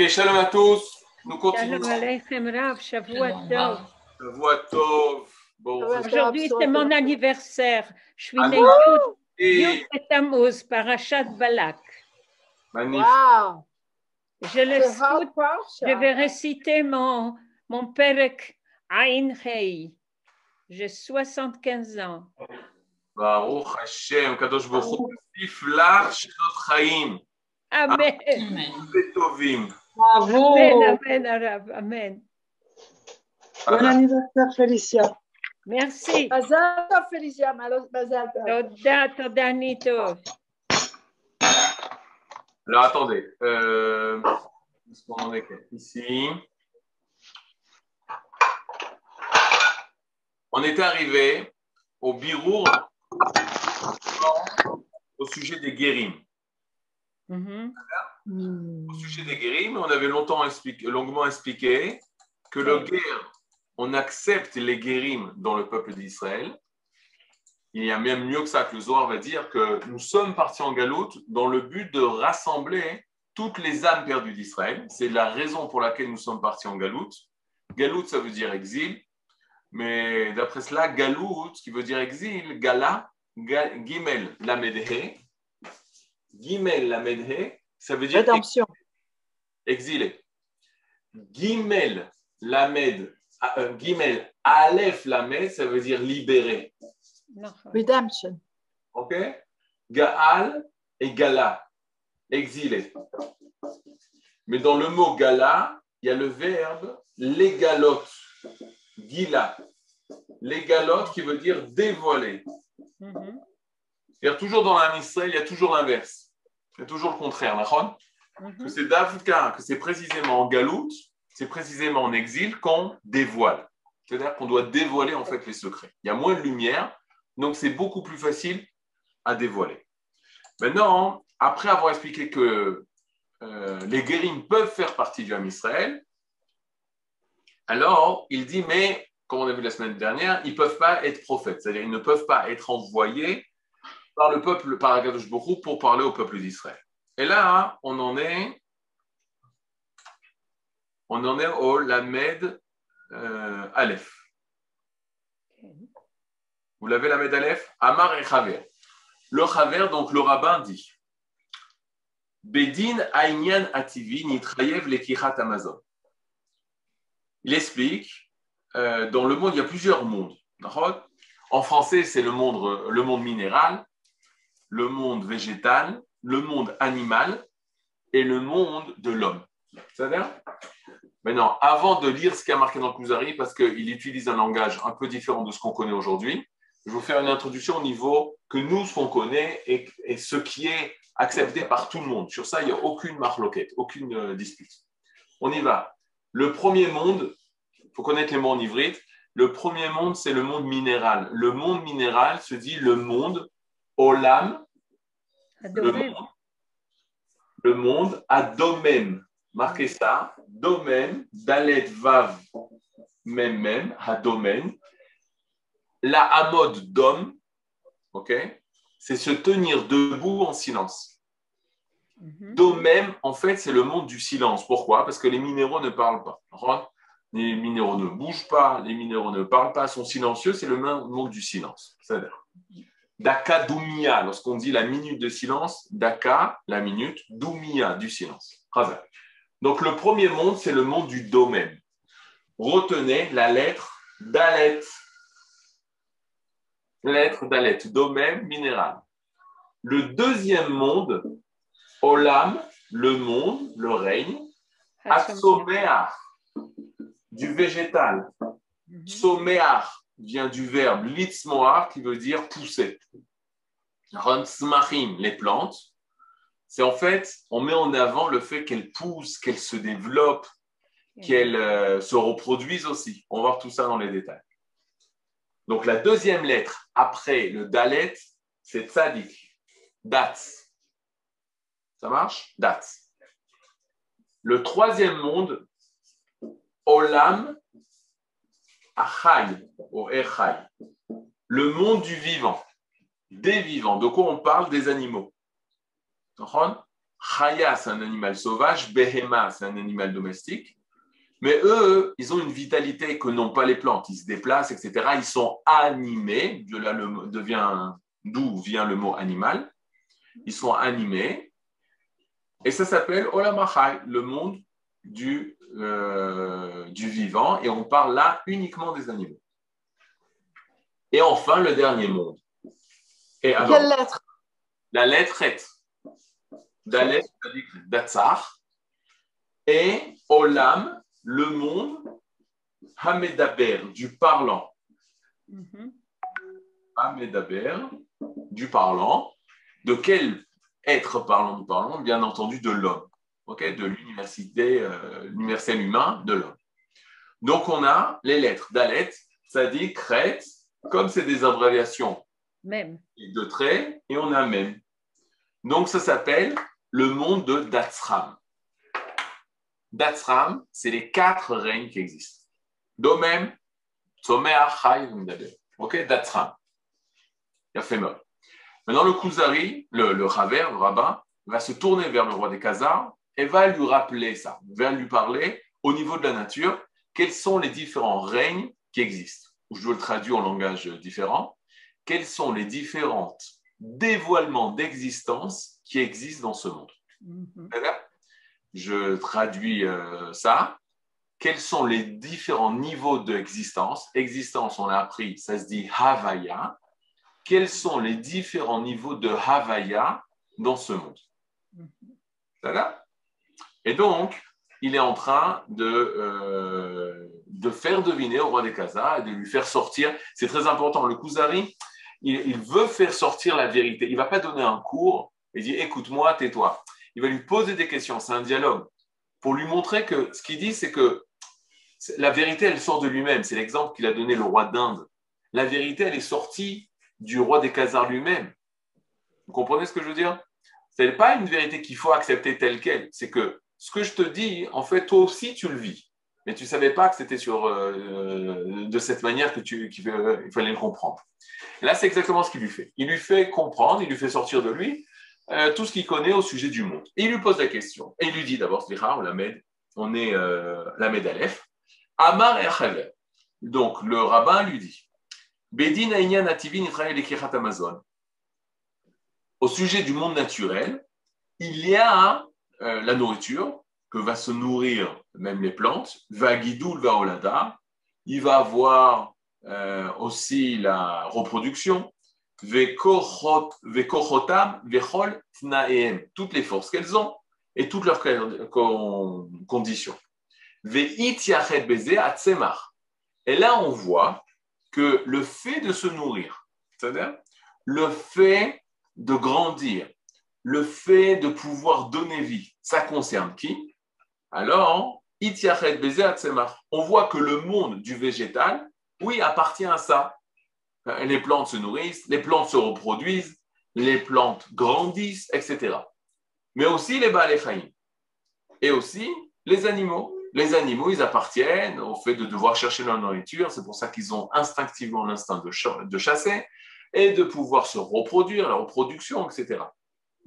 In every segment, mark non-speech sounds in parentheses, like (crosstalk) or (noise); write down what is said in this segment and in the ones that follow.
Ok, shalom à tous. Nous continuons. Shalom Aleichem Rav, Shavua Tov. Voix Tov. Bon. Aujourd'hui, c'est mon anniversaire. Je suis née Yud Tammuz, Parashat Balak. magnifique. Wow! Je le C'est scout, hard part, ça? je vais réciter mon, mon Perek Ain Hei. J'ai 75 ans. Baruch Hashem, Kadosh Baruch Hu, Tiflach Shnot Chaim, Amen. Betovim. Bravo! Amen, amen. Amen. Bon anniversaire, Félicia. Merci. Mazal tov, Félicia. Mazal tov. Alors attendez, euh, ici On était arrivé au birour au sujet des guérims. Mhm. Au sujet des guérims, on avait longtemps expliqué, longuement expliqué que le guerre, on accepte les guérims dans le peuple d'Israël. Il y a même mieux que ça que le Zohar va dire que nous sommes partis en galoute dans le but de rassembler toutes les âmes perdues d'Israël. C'est la raison pour laquelle nous sommes partis en galoute. Galoute, ça veut dire exil. Mais d'après cela, galoute, qui veut dire exil, gala, ga- gimel, lamedhe. Gimel, lamedhe, ça veut dire Rédemption. exilé. Gimel, lamed, euh, Gimel, Aleph, lamed, ça veut dire libéré. Non. Redemption. OK Gaal et Gala, exilé. Mais dans le mot Gala, il y a le verbe légalote, Gila. Légalote qui veut dire dévoiler. Mhm. C'est-à-dire, toujours dans l'âme Israël, il y a toujours l'inverse. A toujours le contraire, d'accord Mhm. que c'est d'Africa, que c'est précisément en galoute, c'est précisément en exil qu'on dévoile. C'est-à-dire qu'on doit dévoiler en fait les secrets. Il y a moins de lumière, donc c'est beaucoup plus facile à dévoiler. Maintenant, après avoir expliqué que euh, les guérims peuvent faire partie du Ham Israël, alors il dit, mais comme on a vu la semaine dernière, ils ne peuvent pas être prophètes, c'est-à-dire ils ne peuvent pas être envoyés par le peuple, par Akadosh Baruch pour parler au peuple d'Israël. Et là, on en est, on en est au Lamed euh, Aleph. Vous l'avez Lamed Aleph? Amar et Chaver. Le Chaver, donc le rabbin dit Bedin Aïnyan Ativi Nitrayev Lekichat Amazon. Il explique euh, dans le monde, il y a plusieurs mondes. En français, c'est le monde, le monde minéral, le monde végétal, le monde animal et le monde de l'homme. C'est-à-dire Maintenant, avant de lire ce qui a marqué dans le Kuzari, parce qu'il utilise un langage un peu différent de ce qu'on connaît aujourd'hui, je vais vous faire une introduction au niveau que nous, ce qu'on connaît et, et ce qui est accepté par tout le monde. Sur ça, il n'y a aucune marloquette, aucune euh, dispute. On y va. Le premier monde, il faut connaître les mots en ivrite, le premier monde, c'est le monde minéral. Le monde minéral se dit le monde olam, le monde, le monde à domaine. Marquez ça. Domaine, dalet, vav, mem, mem, à domaine. La amode d'homme, ok, c'est se tenir debout en silence. Mhm. Domaine, en fait, c'est le monde du silence. Pourquoi? Parce que les minéraux ne parlent pas. Les minéraux ne bougent pas, les minéraux ne parlent pas, sont silencieux, c'est le monde du silence. C'est-à-dire, Daka Doumia, lorsqu'on dit la minute de silence, Daka, la minute, Doumia, du silence. Donc le premier monde, c'est le monde du domaine. Retenez la lettre Dalet. Lettre Dalet, domaine minéral. Le deuxième monde, Olam, le monde, le règne, Atsomear, du végétal. Mhm. Vient du verbe litzmoar qui veut dire pousser. Rantzmachim, les plantes. C'est en fait, on met en avant le fait qu'elles poussent, qu'elles se développent, qu'elles euh, se reproduisent aussi. On va voir tout ça dans les détails. Donc la deuxième lettre après le dalet, c'est tzadik, dat. Ça marche? Dat. Le troisième monde, olam Le monde du vivant, des vivants. De quoi on parle Des animaux. Chaya, c'est un animal sauvage. Behema, c'est un animal domestique. Mais eux, ils ont une vitalité que n'ont pas les plantes. Ils se déplacent, etc. Ils sont animés. De d'où vient le mot animal? Ils sont animés. Et ça s'appelle Olamachai, le monde du, euh, du vivant. Et on parle là uniquement des animaux. Et enfin, le dernier monde. Et alors, Quelle lettre? La lettre Et. Dalet, Datsar. Et Olam, le monde, Hamedaber, du parlant. Mm Hamedaber, du parlant. De quel être parlant nous parlons? Bien entendu, de l'homme. Ok de l'université, euh, l'universel humain de l'homme. Donc, on a les lettres. Dalet, ça dit crête, comme c'est des abréviations même. de traits, et on a même. Donc, ça s'appelle le monde de Datsram. Datsram, c'est les quatre règnes qui existent. Domem, Tzomea, Chai, Ok, Datsram. Il a fait mal. Maintenant, le Kuzari, le, le Raver, le rabbin, va se tourner vers le roi des Khazars et va lui rappeler ça, va lui parler au niveau de la nature, quels sont les différents règnes qui existent. Je le traduis en langage différent. Quels sont les différents dévoilements d'existence qui existent dans ce monde Mhm. Je traduis euh, ça. Quels sont les différents niveaux d'existence? Existence, on l'a appris, ça se dit Havaya. Quels sont les différents niveaux de Havaya dans ce monde? Mhm. Et donc, il est en train de, euh, de faire deviner au roi des Khazars et de lui faire sortir. C'est très important. Le Kuzari, il, il, veut faire sortir la vérité. Il ne va pas donner un cours et dire écoute-moi, tais-toi il va lui poser des questions, c'est un dialogue, pour lui montrer que ce qu'il dit, c'est que la vérité, elle sort de lui-même. C'est l'exemple qu'il a donné le roi d'Inde. La vérité, elle est sortie du roi des Khazars lui-même. Vous comprenez ce que je veux dire? Ce n'est pas une vérité qu'il faut accepter telle qu'elle. C'est que ce que je te dis, en fait, toi aussi, tu le vis. Mais tu ne savais pas que c'était sur, euh, de cette manière que tu, qu'il fallait le comprendre. là, c'est exactement ce qu'il lui fait. Il lui fait comprendre, il lui fait sortir de lui euh, tout ce qu'il connaît au sujet du monde. Et il lui pose la question. Et il lui dit d'abord, on la on est euh, la Aleph. Amar et Donc le rabbin lui dit Bedin Amazon. Au sujet du monde naturel, il y a euh, la nourriture que va se nourrir même les plantes, va guidoul, va olada. Il va avoir euh, aussi la reproduction, toutes les forces qu'elles ont et toutes leurs conditions. Et là, on voit que le fait de se nourrir, c'est-à-dire le fait de grandir, le fait de pouvoir donner vie, ça concerne qui? Alors, on voit que le monde du végétal, oui, appartient à ça les plantes se nourrissent, les plantes se reproduisent, les plantes grandissent, etc. Mais aussi les baléchaïm. Et aussi les animaux. Les animaux, ils appartiennent au fait de devoir chercher leur nourriture. C'est pour ça qu'ils ont instinctivement l'instinct de, chasser et de pouvoir se reproduire, la reproduction, etc.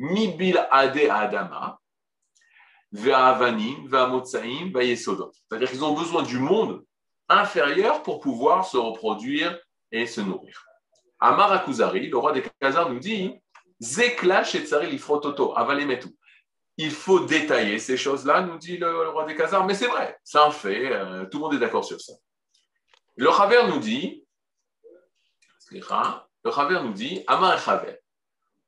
Mibil ade adama, ve'avanim, ve'amotsaim, ve'yesodot. C'est-à-dire qu'ils ont besoin du monde inférieur pour pouvoir se reproduire et se nourrir. Amar Akuzari, le roi des Khazars, nous dit Zekla Shetzari Lifrototo, avalemetu. Il faut détailler ces choses-là, nous dit le, roi des Khazars, mais c'est vrai, c'est un fait, euh, tout le monde est d'accord sur ça. Le Chaver nous dit le Chaver nous dit Amar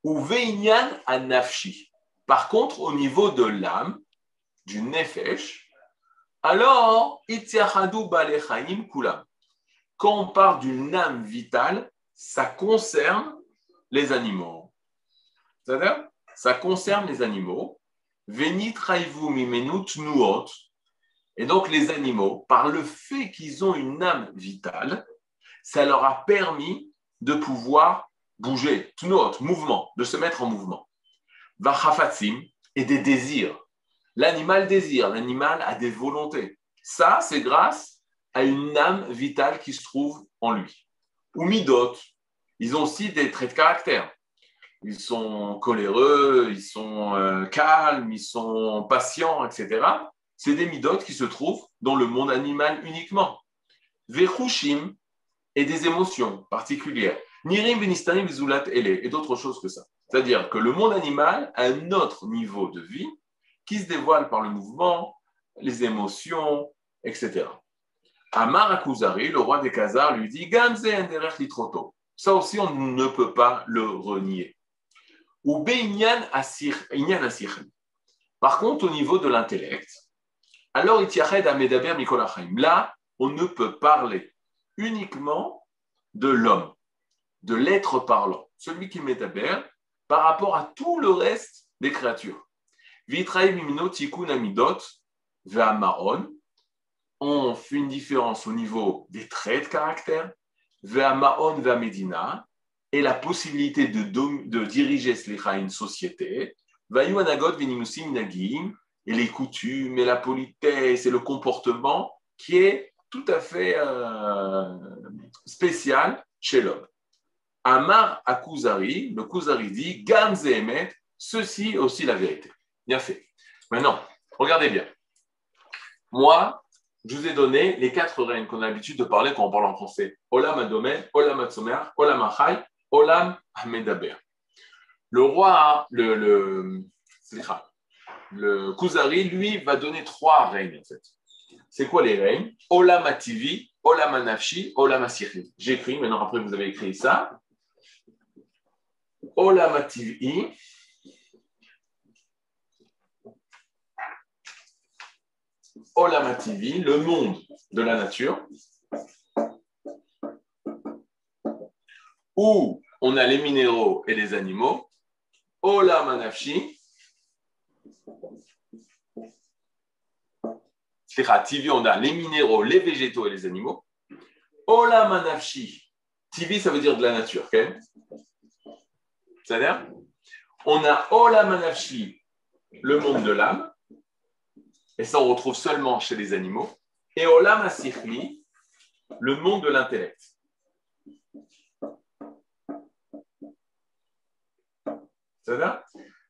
ou Veinyan Anafshi. Par contre, au niveau de l'âme, du Nefesh, alors, Itziachadu Balechaim Kulam quand on parle d'une âme vitale, ça concerne les animaux. C'est-à-dire, ça concerne les animaux. Venit mimenut nuot. Et donc, les animaux, par le fait qu'ils ont une âme vitale, ça leur a permis de pouvoir bouger, tnuot, mouvement, de se mettre en mouvement. Vachafatzim et des désirs. L'animal désire, l'animal a des volontés. Ça, c'est grâce à une âme vitale qui se trouve en lui. Ou midot, ils ont aussi des traits de caractère. ils sont coléreux, ils sont euh, calmes, ils sont patients, etc. C'est des midotes qui se trouvent dans le monde animal uniquement. Vechushim et des émotions particulières. Nirim, Venistanim, Zulat, et d'autres choses que ça. C'est-à-dire que le monde animal a un autre niveau de vie qui se dévoile par le mouvement, les émotions, etc. Amar Akuzari, le roi des Khazars, lui dit Gamze litroto. Ça aussi, on ne peut pas le renier. Ou asir, Par contre, au niveau de l'intellect, alors Itiached Amedaber Mikolachim. Là, on ne peut parler uniquement de l'homme, de l'être parlant, celui qui médaber, par rapport à tout le reste des créatures. On fait une différence au niveau des traits de caractère, Ve'amaon Ve'amedina, et la possibilité de, de diriger une société, Ve'ayuanagot Venimusim Nagim, et les coutumes, et la politesse, et le comportement qui est tout à fait euh, spécial chez l'homme. Amar Akuzari, le Kuzari dit, Gamze Emet, ceci aussi la vérité. Bien fait. Maintenant, regardez bien. Moi, je vous ai donné les quatre règnes qu'on a l'habitude de parler quand on parle en français. Olam Olam Olam Achai, Olam. Le roi, le, le, le Kuzari, lui, va donner trois règnes en fait. C'est quoi les règnes? Olam Ativi, Olam Anafshi, Olam. J'écris, maintenant après vous avez écrit ça. Olam Ativi, Olamativi, le monde de la nature, où on a les minéraux et les animaux. Olamanafshi, TV, on a les minéraux, les végétaux et les animaux. Olamanafshi, TV, ça veut dire de la nature, ok? On a Olamanafshi, le monde de l'âme, et ça on retrouve seulement chez les animaux, et Olam le monde de l'intellect.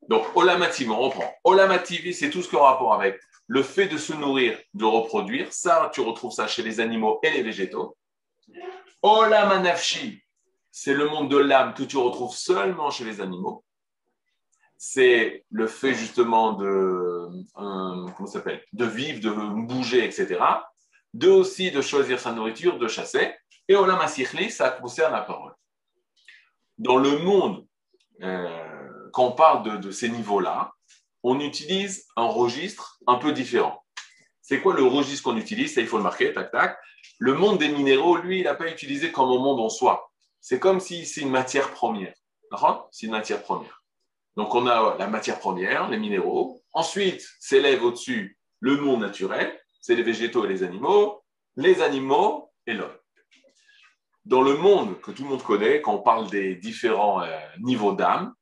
Donc, Olamativi, on reprend. Olamativi, c'est tout ce qui a rapport avec le fait de se nourrir, de reproduire. Ça, tu retrouves ça chez les animaux et les végétaux. Olamanafshi, c'est le monde de l'âme que tu retrouves seulement chez les animaux c'est le fait justement de, euh, comment s'appelle, de vivre, de bouger, etc. De aussi de choisir sa nourriture, de chasser. Et Olam Asichli, ça concerne la parole. Dans le monde, euh, quand on parle de, ces niveaux-là, on utilise un registre un peu différent. C'est quoi le registre qu'on utilise? Ça, il faut le marquer, tac, tac. Le monde des minéraux, lui, il n'a pas utilisé comme un monde en soi. C'est comme si c'est une matière première. C'est une matière première. Donc on a la matière première, les minéraux. Ensuite s'élève au-dessus le monde naturel, c'est les végétaux et les animaux, les animaux et l'homme. Dans le monde que tout le monde connaît, quand on parle des différents euh, niveaux d'âme,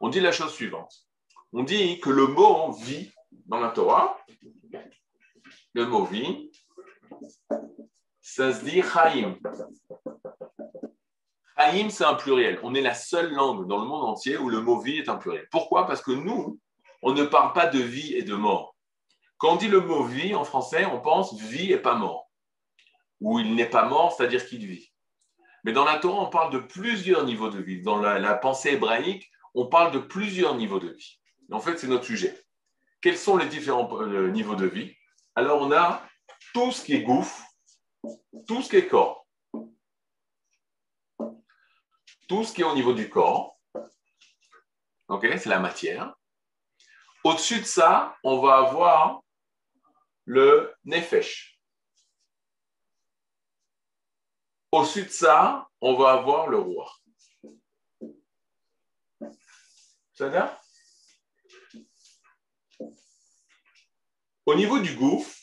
on dit la chose suivante. On dit que le mot vie dans la Torah, le mot vie, ça se dit chaim. Haïm, c'est un pluriel. On est la seule langue dans le monde entier où le mot vie est un pluriel. Pourquoi? Parce que nous, on ne parle pas de vie et de mort. Quand on dit le mot vie en français, on pense vie et pas mort. Ou il n'est pas mort, c'est-à-dire qu'il vit. Mais dans la Torah, on parle de plusieurs niveaux de vie. Dans la, pensée hébraïque, on parle de plusieurs niveaux de vie. En fait, c'est notre sujet. Quels sont les différents euh, niveaux de vie? Alors, on a tout ce qui est gouffre, tout ce qui est corps. Tout ce qui est au niveau du corps. C'est la matière. Au-dessus de ça, on va avoir le nefesh. Au-dessus de ça, on va avoir le roi. Ça Au niveau du gouffre,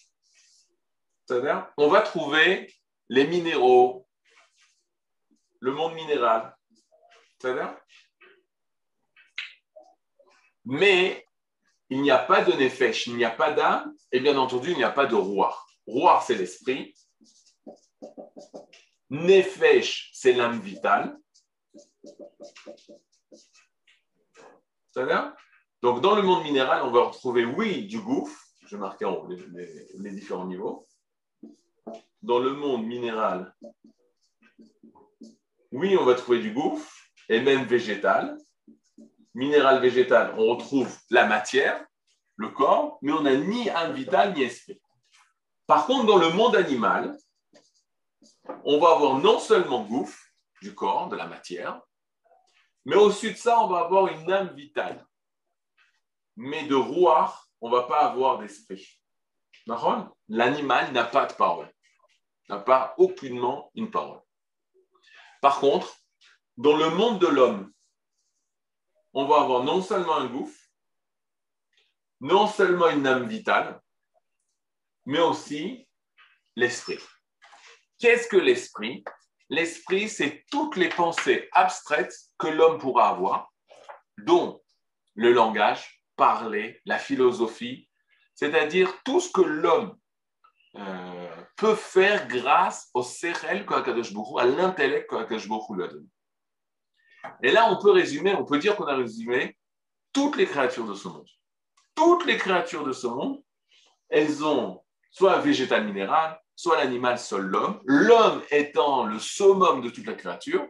on va trouver les minéraux, le monde minéral, mais il n'y a pas de nefesh, il n'y a pas d'âme, et bien entendu, il n'y a pas de roi. Roi, c'est l'esprit. Nefesh, c'est l'âme vitale. Donc, dans le monde minéral, on va retrouver, oui, du gouffre. Je marqué en haut les, différents niveaux. Dans le monde minéral, oui, on va trouver du gouffre et même végétal. Minéral, végétal, on retrouve la matière, le corps, mais on n'a ni âme vitale ni esprit. Par contre, dans le monde animal, on va avoir non seulement gouffre, du corps, de la matière, mais au-dessus de ça, on va avoir une âme vitale. Mais de roi, on ne va pas avoir d'esprit. L'animal n'a pas de parole, n'a pas aucunement une parole. Par contre, dans le monde de l'homme, on va avoir non seulement un gouffre, non seulement une âme vitale, mais aussi l'esprit. Qu'est-ce que l'esprit? L'esprit, c'est toutes les pensées abstraites que l'homme pourra avoir, dont le langage, parler, la philosophie, c'est-à-dire tout ce que l'homme euh, peut faire grâce au sérel à l'intellect qu'Akadosh lui a donné. Et là, on peut résumer, on peut dire qu'on a résumé toutes les créatures de ce monde. Toutes les créatures de ce monde, elles ont soit végétal minéral, soit l'animal, soit l'homme, l'homme étant le summum de toute la créature,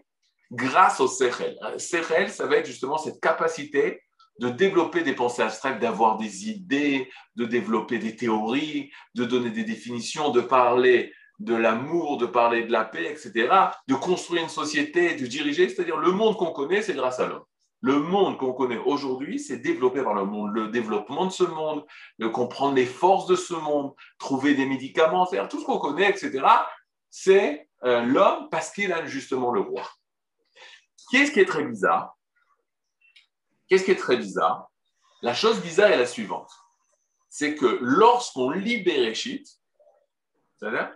grâce au Sechel. Sechel, ça va être justement cette capacité de développer des pensées abstraites, d'avoir des idées, de développer des théories, de donner des définitions, de parler de l'amour, de parler de la paix, etc., de construire une société, de diriger, c'est-à-dire le monde qu'on connaît, c'est grâce à l'homme. Le monde qu'on connaît aujourd'hui, c'est développé par le monde, le développement de ce monde, de comprendre les forces de ce monde, trouver des médicaments, c'est-à-dire tout ce qu'on connaît, etc. C'est euh, l'homme parce qu'il a justement le roi. Qu'est-ce qui est très bizarre? Qu'est-ce qui est très bizarre? La chose bizarre est la suivante. C'est que lorsqu'on lit Bereshit, c'est-à-dire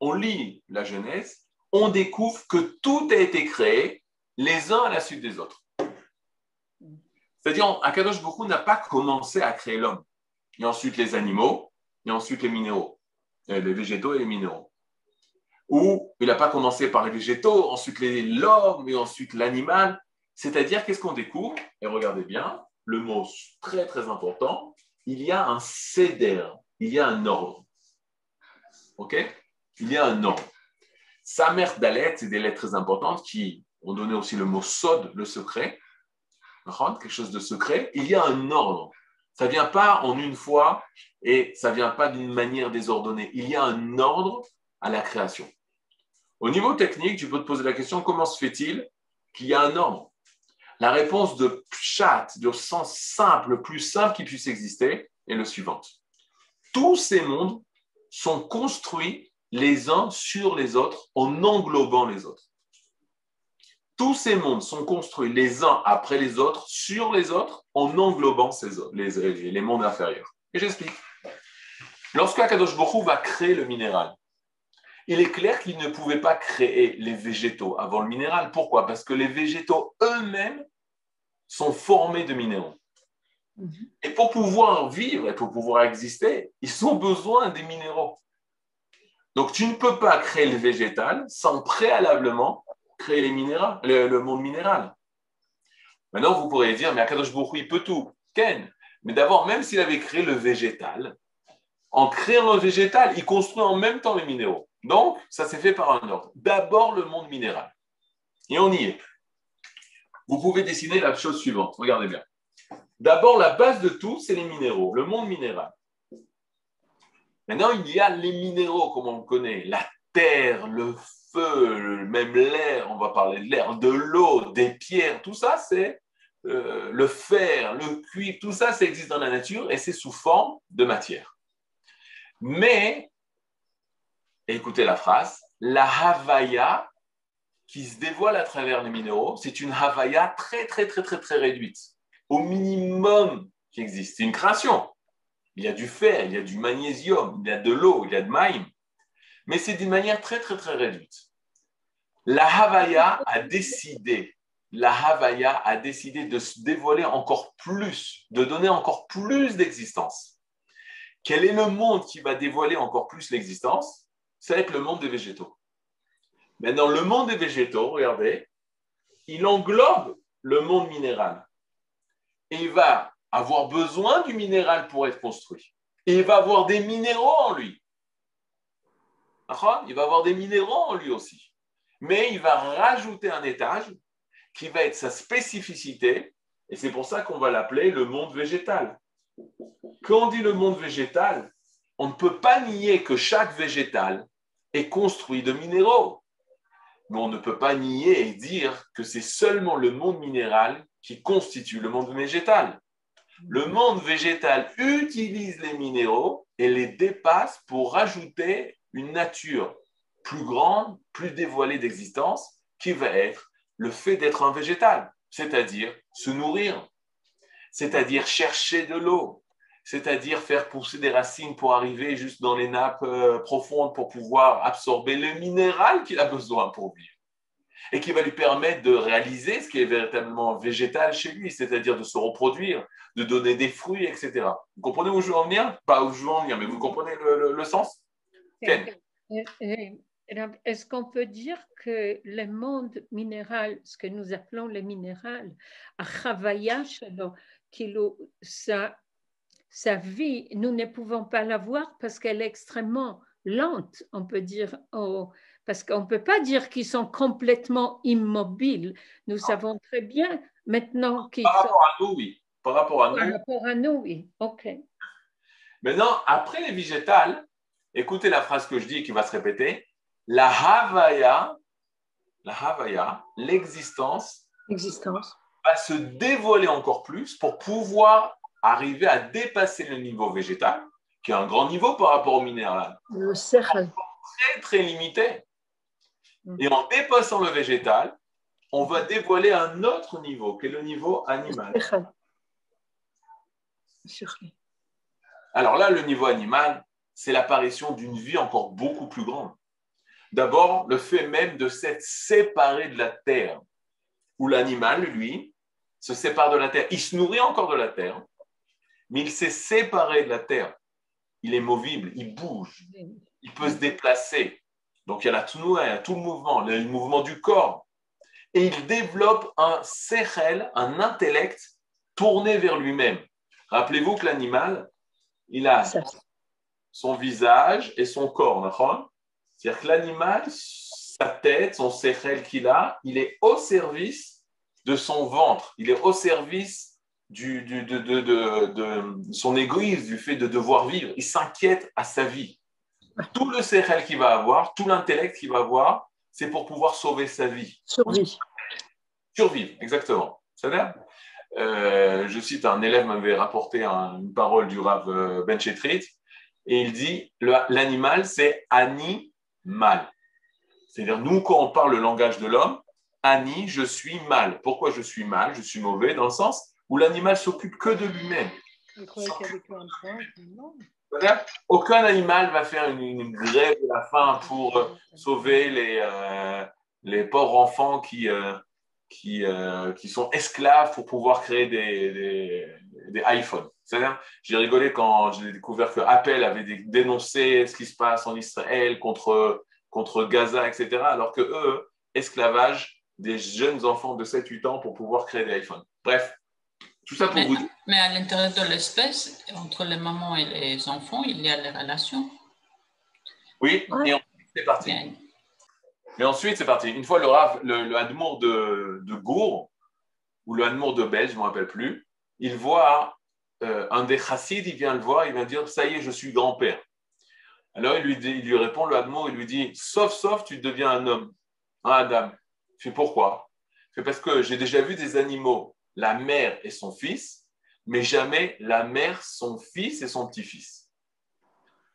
on lit la Genèse, on découvre que tout a été créé les uns à la suite des autres. C'est-à-dire, Akadosh Beaucoup n'a pas commencé à créer l'homme, et ensuite les animaux, et ensuite les minéraux, euh, les végétaux et les minéraux. Ou il n'a pas commencé par les végétaux, ensuite l'homme, et ensuite l'animal. C'est-à-dire, qu'est-ce qu'on découvre? Et regardez bien, le mot très très important, il y a un céder, il y a un ordre. OK? Il y a un ordre. Sa mère d'Alet, c'est des lettres très importantes qui ont donné aussi le mot sod, le secret quelque chose de secret, il y a un ordre. Ça ne vient pas en une fois et ça ne vient pas d'une manière désordonnée. Il y a un ordre à la création. Au niveau technique, tu peux te poser la question comment se fait-il qu'il y a un ordre? La réponse de chat, de sens simple, le plus simple qui puisse exister, est le suivante. Tous ces mondes sont construits les uns sur les autres en englobant les autres tous ces mondes sont construits les uns après les autres, sur les autres, en englobant ces les, les, mondes inférieurs. Et j'explique. Lorsque Akadosh va créer le minéral, il est clair qu'il ne pouvait pas créer les végétaux avant le minéral. Pourquoi? Parce que les végétaux eux-mêmes sont formés de minéraux. Mhm. Et pour pouvoir vivre et pour pouvoir exister, ils ont besoin des minéraux. Donc tu ne peux pas créer le végétal sans préalablement créer les le, monde minéral. Maintenant, vous pourrez dire, mais Akadosh Baruch il peut tout. Ken. Mais d'abord, même s'il avait créé le végétal, en créant le végétal, il construit en même temps les minéraux. Donc, ça s'est fait par un ordre. D'abord, le monde minéral. Et on y est. Vous pouvez dessiner la chose suivante. Regardez bien. D'abord, la base de tout, c'est les minéraux, le monde minéral. Maintenant, il y a les minéraux, comme on le connaît, la terre, le feu, même l'air, on va parler de l'air, de l'eau, des pierres, tout ça, c'est euh, le fer, le cuivre, tout ça, ça existe dans la nature et c'est sous forme de matière. Mais, écoutez la phrase, la Havaya qui se dévoile à travers les minéraux, c'est une Havaya très, très, très, très, très réduite, au minimum qui existe. C'est une création. Il y a du fer, il y a du magnésium, il y a de l'eau, il y a de maïm mais c'est d'une manière très, très, très réduite. La Havaya a décidé, la Havaya a décidé de se dévoiler encore plus, de donner encore plus d'existence. Quel est le monde qui va dévoiler encore plus l'existence? Ça va être le monde des végétaux. Maintenant, le monde des végétaux, regardez, il englobe le monde minéral. et il va avoir besoin du minéral pour être construit. Il va avoir des minéraux en lui. Il va avoir des minéraux en lui aussi. Mais il va rajouter un étage qui va être sa spécificité, et c'est pour ça qu'on va l'appeler le monde végétal. Quand on dit le monde végétal, on ne peut pas nier que chaque végétal est construit de minéraux. Mais on ne peut pas nier et dire que c'est seulement le monde minéral qui constitue le monde végétal. Le monde végétal utilise les minéraux et les dépasse pour rajouter une nature plus grande, plus dévoilée d'existence, qui va être le fait d'être un végétal, c'est-à-dire se nourrir, c'est-à-dire chercher de l'eau, c'est-à-dire faire pousser des racines pour arriver juste dans les nappes euh, profondes pour pouvoir absorber le minéral qu'il a besoin pour vivre et qui va lui permettre de réaliser ce qui est véritablement végétal chez lui, c'est-à-dire de se reproduire, de donner des fruits, etc. Vous comprenez où je veux en venir? Pas où je veux en venir, mais vous comprenez le, sens? Est-ce qu'on peut dire que le monde minéral, ce que nous appelons le minéral, sa, sa vie, nous ne pouvons pas la voir parce qu'elle est extrêmement lente, on peut dire, parce qu'on ne peut pas dire qu'ils sont complètement immobiles. Nous ah. savons très bien maintenant qu'ils Par rapport à nous, oui. Par rapport à nous. Par rapport à nous, oui. OK. Maintenant, après les végétales, écoutez la phrase que je dis qui va se répéter. La Havaya, la Havaya, l'existence, l'existence va se dévoiler encore plus pour pouvoir arriver à dépasser le niveau végétal, qui est un grand niveau par rapport au minéral. Le cercle. Très, très limité. Et en dépassant le végétal, on va dévoiler un autre niveau, qui est le niveau animal. Alors là, le niveau animal, c'est l'apparition d'une vie encore beaucoup plus grande. D'abord, le fait même de s'être séparé de la terre, où l'animal, lui, se sépare de la terre. Il se nourrit encore de la terre, mais il s'est séparé de la terre. Il est movible, il bouge, il peut se déplacer. Donc il y a la il y a tout le mouvement, le mouvement du corps. Et il développe un sechel, un intellect tourné vers lui-même. Rappelez-vous que l'animal, il a son visage et son corps. C'est-à-dire que l'animal, sa tête, son sechel qu'il a, il est au service de son ventre. Il est au service du, de, de, son égoïsme, du fait de devoir vivre. Il s'inquiète à sa vie tout le sechel qu'il va avoir, tout l'intellect qu'il va avoir, c'est pour pouvoir sauver sa vie. Survivre. Survivre, exactement. Ça euh, je cite un élève m'avait rapporté une parole du Rav euh, Ben Chetrit, et il dit l'animal c'est animal. C'est-à-dire nous quand on parle le langage de l'homme, ani je suis mal. Pourquoi je suis mal? Je suis mauvais dans le sens où l'animal s'occupe que de lui-même. Aucun animal va faire une, grève de la faim pour euh, sauver les, euh, les pauvres enfants qui, euh, qui, qui sont esclaves pour pouvoir créer des, des, des iPhones. J'ai rigolé quand j'ai découvert que Apple avait dénoncé ce qui se passe en Israël contre, contre Gaza, etc. Alors que eux, esclavage des jeunes enfants de 7-8 ans pour pouvoir créer des iPhones. Bref, tout ça pour mais, vous dire. Mais à l'intérieur de l'espèce, entre les mamans et les enfants, il y a les relations. Oui, et ensuite, c'est parti. Mais ensuite, c'est parti. Une fois le, Rav, le, le de, de Gour, ou le Admour de Belge, je ne me rappelle plus, il voit euh, un des chassides, il vient le voir, il vient dire Ça y est, je suis grand-père. Alors il lui, il lui répond, le Admour, il lui dit Sauf, sauf, tu deviens un homme, un Adam. Je pourquoi? C'est parce que j'ai déjà vu des animaux la mère et son fils, mais jamais la mère, son fils et son petit-fils.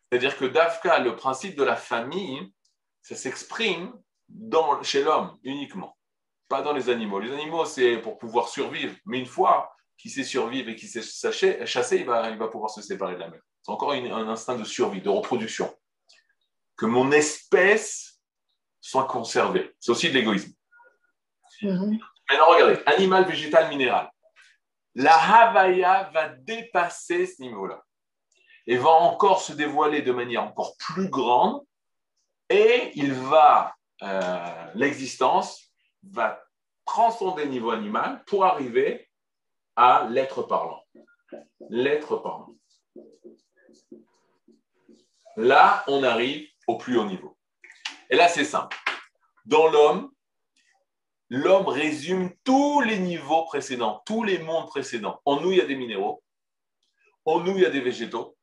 C'est-à-dire que Dafka, le principe de la famille, ça s'exprime chez l'homme uniquement, pas dans les animaux. Les animaux, c'est pour pouvoir survivre, mais une fois qu'il sait survivre et qu'il sait chasser, il va, il va pouvoir se séparer de la mère. C'est encore un instinct de survie, de reproduction. Que mon espèce soit conservée. C'est aussi de l'égoïsme. Mm-hmm. Maintenant, regardez, animal, végétal, minéral. La Havaya va dépasser ce niveau-là et va encore se dévoiler de manière encore plus grande et il va, euh, l'existence va transcender le niveau animal pour arriver à l'être parlant. L'être parlant. Là, on arrive au plus haut niveau. Et là, c'est simple. Dans l'homme, l'homme résume tous les niveaux précédents, tous les mondes précédents. En nous, il y a des minéraux. En nous, il y a des végétaux.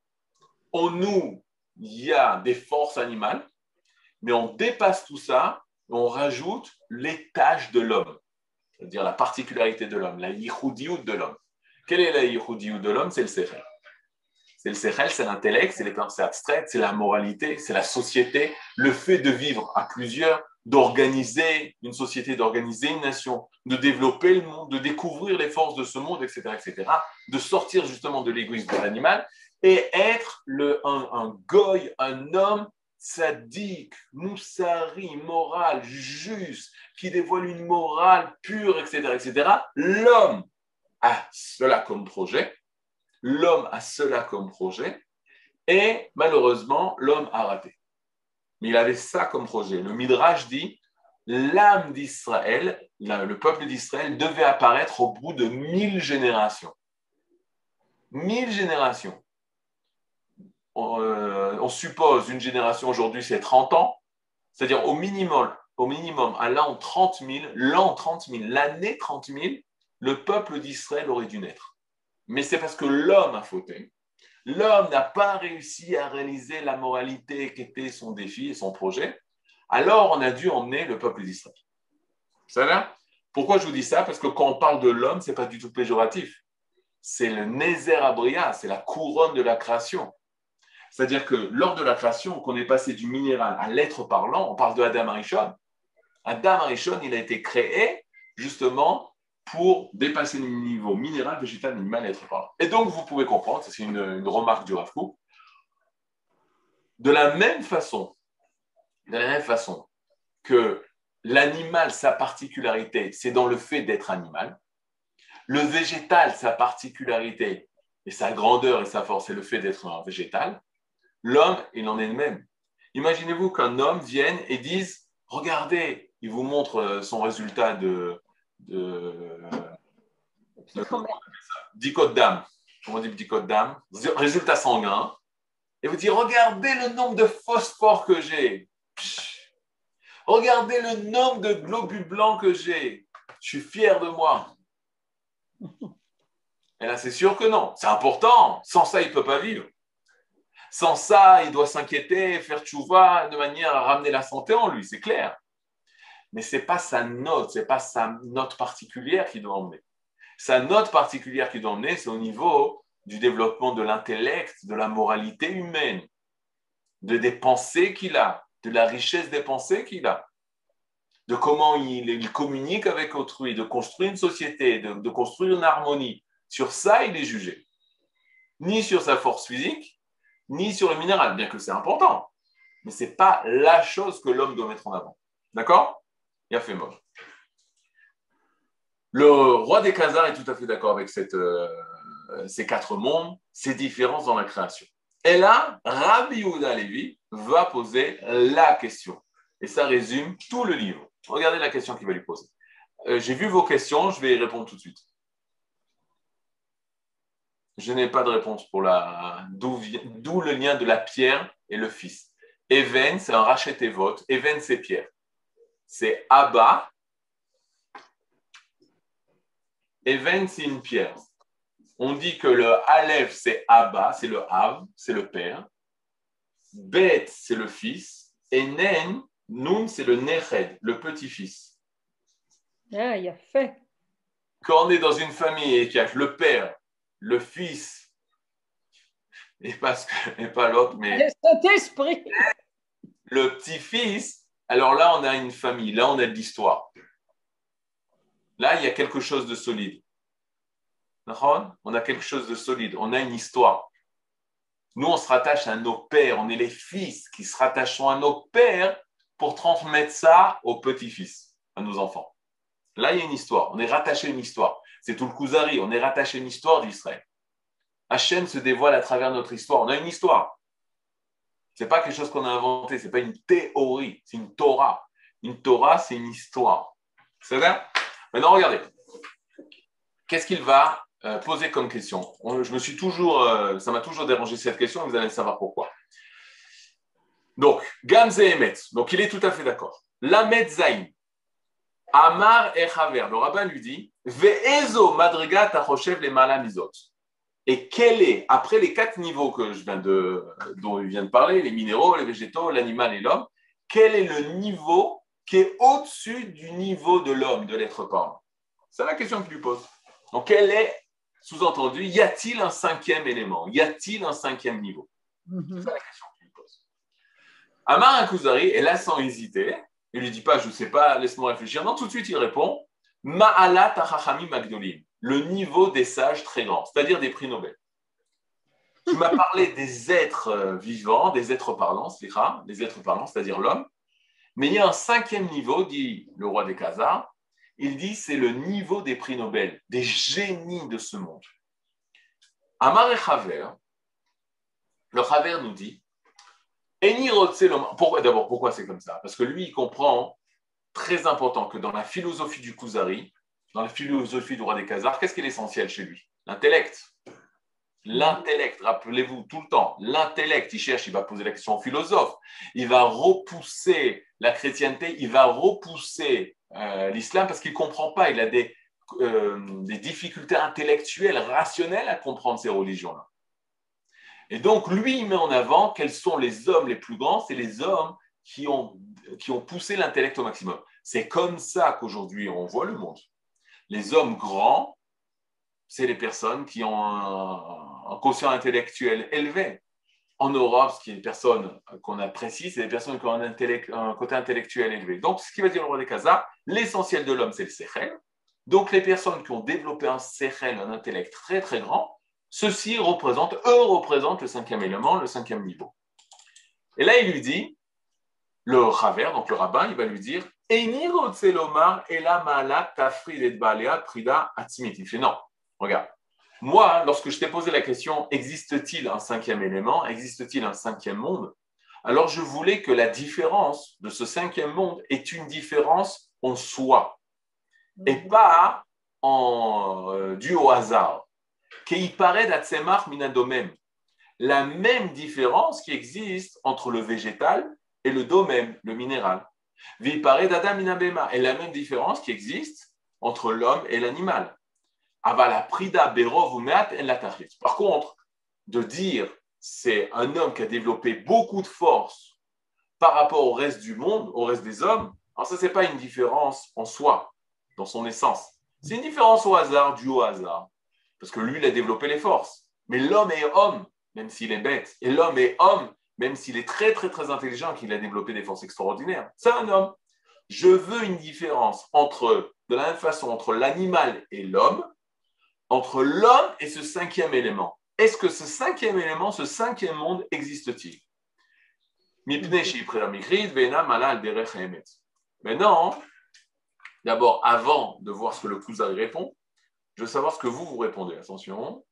En nous, il y a des forces animales. Mais on dépasse tout ça, on rajoute les tâches de l'homme, c'est-à-dire la particularité de l'homme, la yichoudiout de l'homme. Quelle est la yichoudiout de l'homme? C'est le sechel. C'est le sechel, c'est l'intellect, c'est les pensées abstraites, c'est la moralité, c'est la société, le fait de vivre à plusieurs, d'organiser une société, d'organiser une nation, de développer le monde, de découvrir les forces de ce monde, etc., etc., de sortir justement de l'égoïsme de l'animal et être le, un, un goy, un homme sadique, moussari, moral, juste, qui dévoile une morale pure, etc., etc., l'homme a cela comme projet, l'homme a cela comme projet, et malheureusement, l'homme a raté. Mais il avait ça comme projet. Le Midrash dit, l'âme d'Israël, le peuple d'Israël, devait apparaître au bout de mille générations. Mille Euh, on, suppose une génération aujourd'hui, c'est 30 ans, c'est-à-dire au minimum, à l'an 30 000, l'an 30 000, l'année 30 000, le peuple d'Israël aurait dû naître. Mais c'est parce que l'homme a fauté. L'homme n'a pas réussi à réaliser la moralité qui était son défi et son projet. Alors on a dû emmener le peuple d'Israël. Ça va? Pourquoi je vous dis ça? Parce que quand on parle de l'homme, ce n'est pas du tout péjoratif. C'est le Nézer Abria, c'est la couronne de la création. C'est-à-dire que lors de la création, qu'on est passé du minéral à l'être parlant, on parle de Adam Arishon. Adam Arishon, il a été créé justement pour dépasser le niveau minéral, végétal, animal, être parlant. Et donc, vous pouvez comprendre, c'est une, remarque du Rav de la même façon, de la même façon que l'animal, sa particularité, c'est dans le fait d'être animal. Le végétal, sa particularité et sa grandeur et sa force, c'est le fait d'être un végétal. L'homme, il en est le même. Imaginez-vous qu'un homme vienne et dise Regardez, il vous montre euh, son résultat de. de, de d'âme. Comment on dit code d'âme Résultat sanguin. Et vous dit Regardez le nombre de phosphore que j'ai. Regardez le nombre de globules blancs que j'ai. Je suis fier de moi. Et là, c'est sûr que non. C'est important. Sans ça, il ne peut pas vivre. Sans ça, il doit s'inquiéter, faire tchouva de manière à ramener la santé en lui, c'est clair. Mais ce n'est pas sa note, ce n'est pas sa note particulière qui doit emmener. Sa note particulière qui doit emmener, c'est au niveau du développement de l'intellect, de la moralité humaine, de des pensées qu'il a, de la richesse des pensées qu'il a, de comment il, communique avec autrui, de construire une société, de construire une harmonie. Sur ça, il est jugé. Ni sur sa force physique, ni sur le minéral, bien que c'est important. Mais ce n'est pas la chose que l'homme doit mettre en avant. D'accord? Il a fait mort. Le roi des Khazars est tout à fait d'accord avec euh, ces quatre mondes, ces différences dans la création. Et là, Rabbi Yehuda Levi va poser la question. Et ça résume tout le livre. Regardez la question qu'il va lui poser. Euh, j'ai vu vos questions, je vais y répondre tout de suite. Je n'ai pas de réponse pour la. D'où le lien de la pierre et le fils. Even, c'est un et vote. Even, c'est pierre. C'est Abba. Even, c'est une pierre. On dit que le Aleph, c'est Abba, c'est le Av, c'est le père. Bet, c'est le fils. Et Nen, Nun, c'est le Neched, le petit-fils. Ah, il a fait. Quand on est dans une famille et qu'il y a le père, le Fils, et, parce que, et pas l'autre, mais le Le petit-fils, alors là, on a une famille, là, on a de l'histoire. Là, il y a quelque chose de solide. On a quelque chose de solide, on a une histoire. Nous, on se rattache à nos pères, on est les fils qui se rattachent à nos pères pour transmettre ça aux petits-fils, à nos enfants. Là, il y a une histoire, on est rattaché à une histoire. C'est tout le Kuzari. On est rattaché à une histoire d'Israël. Hachem se dévoile à travers notre histoire. On a une histoire. Ce n'est pas quelque chose qu'on a inventé, ce n'est pas une théorie, c'est une Torah. Une Torah, c'est une histoire. C'est vrai Maintenant, regardez. Qu'est-ce qu'il va euh, posé comme question? je me suis toujours, euh, ça m'a toujours dérangé cette question, vous allez savoir pourquoi. Donc, Gamze Emet, donc il est tout à fait d'accord. Lamed Zain, Amar Echaver, le rabbin lui dit, Ve'ezo madrigat achoshev le malamizot. Et quel est, après les quatre niveaux que je viens de, dont il vient de parler, les minéraux, les végétaux, l'animal et l'homme, quel est le niveau qui est au-dessus du niveau de l'homme, de l'être parlant C'est la question qu'il lui pose. Donc, quel est, sous-entendu, y a-t-il un cinquième élément? Y a-t-il un cinquième niveau? Mhm. C'est la question qu'il lui pose. Amar Kuzari est là sans hésiter. Il lui dit pas, je ne sais pas, laisse-moi réfléchir. Non, tout de suite, il répond Ma'alat Tachachami Magdolim, le niveau des sages très grands, c'est-à-dire des prix Nobel. Tu m'as parlé des êtres euh, vivants, des êtres parlants, slicha, des êtres parlants, c'est-à-dire l'homme. Mais il y a un cinquième niveau, dit le roi des Khazars. Il dit c'est le niveau des prix Nobel, des génies de ce monde. Amar et Chaver, le Chaver nous dit pourquoi D'abord, pourquoi c'est comme ça? Parce que lui, il comprend, très important, que dans la philosophie du Kuzari, dans la philosophie du roi des Khazars, qu'est-ce qui est essentiel chez lui? L'intellect. L'intellect, rappelez-vous tout le temps, l'intellect, il cherche, il va poser la question au philosophe, il va repousser la chrétienté, il va repousser euh, l'islam parce qu'il ne comprend pas, il a des, euh, des difficultés intellectuelles, rationnelles à comprendre ces religions-là. Et donc, lui, il met en avant quels sont les hommes les plus grands, c'est les hommes qui ont, qui ont poussé l'intellect au maximum. C'est comme ça qu'aujourd'hui, on voit le monde. Les hommes grands, c'est les personnes qui ont un, quotient intellectuel élevé. En Europe, ce qui est des personnes qu'on apprécie, c'est des personnes qui ont un, un côté intellectuel élevé. Donc, ce qui va dire le roi des Khazars, l'essentiel de l'homme, c'est le sechel. Donc, les personnes qui ont développé un sechel, un intellect très, très grand, ceux-ci représentent, eux représentent le cinquième élément, le cinquième niveau. Et là, il lui dit, le raver, donc le rabbin, il va lui dire. Il fait non, regarde. Moi, lorsque je t'ai posé la question, existe-t-il un cinquième élément, existe-t-il un cinquième monde? Alors je voulais que la différence de ce cinquième monde est une différence en soi et pas en, euh, due au hasard. La même différence qui existe entre le végétal et le domem, le minéral. Et la même différence qui existe entre l'homme et l'animal. Par contre, de dire c'est un homme qui a développé beaucoup de force par rapport au reste du monde, au reste des hommes, alors ça, c'est pas une différence en soi, dans son essence. C'est une différence au hasard, due au hasard. Parce que lui, il a développé les forces. Mais l'homme est homme, même s'il est bête. Et l'homme est homme, même s'il est très, très, très intelligent, qu'il a développé des forces extraordinaires. C'est un homme. Je veux une différence entre, de la même façon, entre l'animal et l'homme, entre l'homme et ce cinquième élément. Est-ce que ce cinquième élément, ce cinquième monde existe-t-il? Maintenant, d'abord, avant de voir ce que le Kuzari répond, je veux savoir ce que vous, vous répondez. Attention.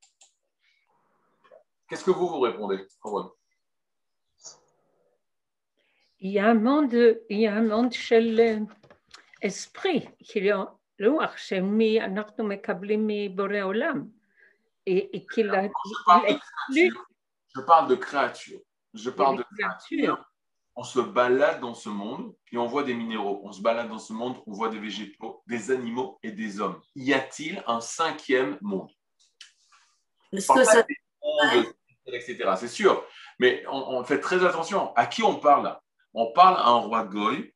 Qu'est-ce que vous, vous répondez Aaron Il y a un monde, il y a un monde של אה, esprit, כאילו רוח שאנחנו מקבלים מבורא עולם. Et, et qu'il a, je parle, il de exclut créature. je parle de créature. On se balade dans ce monde et on voit des minéraux. On se balade dans ce monde, on voit des végétaux, des animaux et des hommes. Y a-t-il un cinquième monde? Est-ce parle que pas ça... des mondes, etc. C'est sûr. Mais on, on fait très attention. À qui on parle? On parle à un roi Goy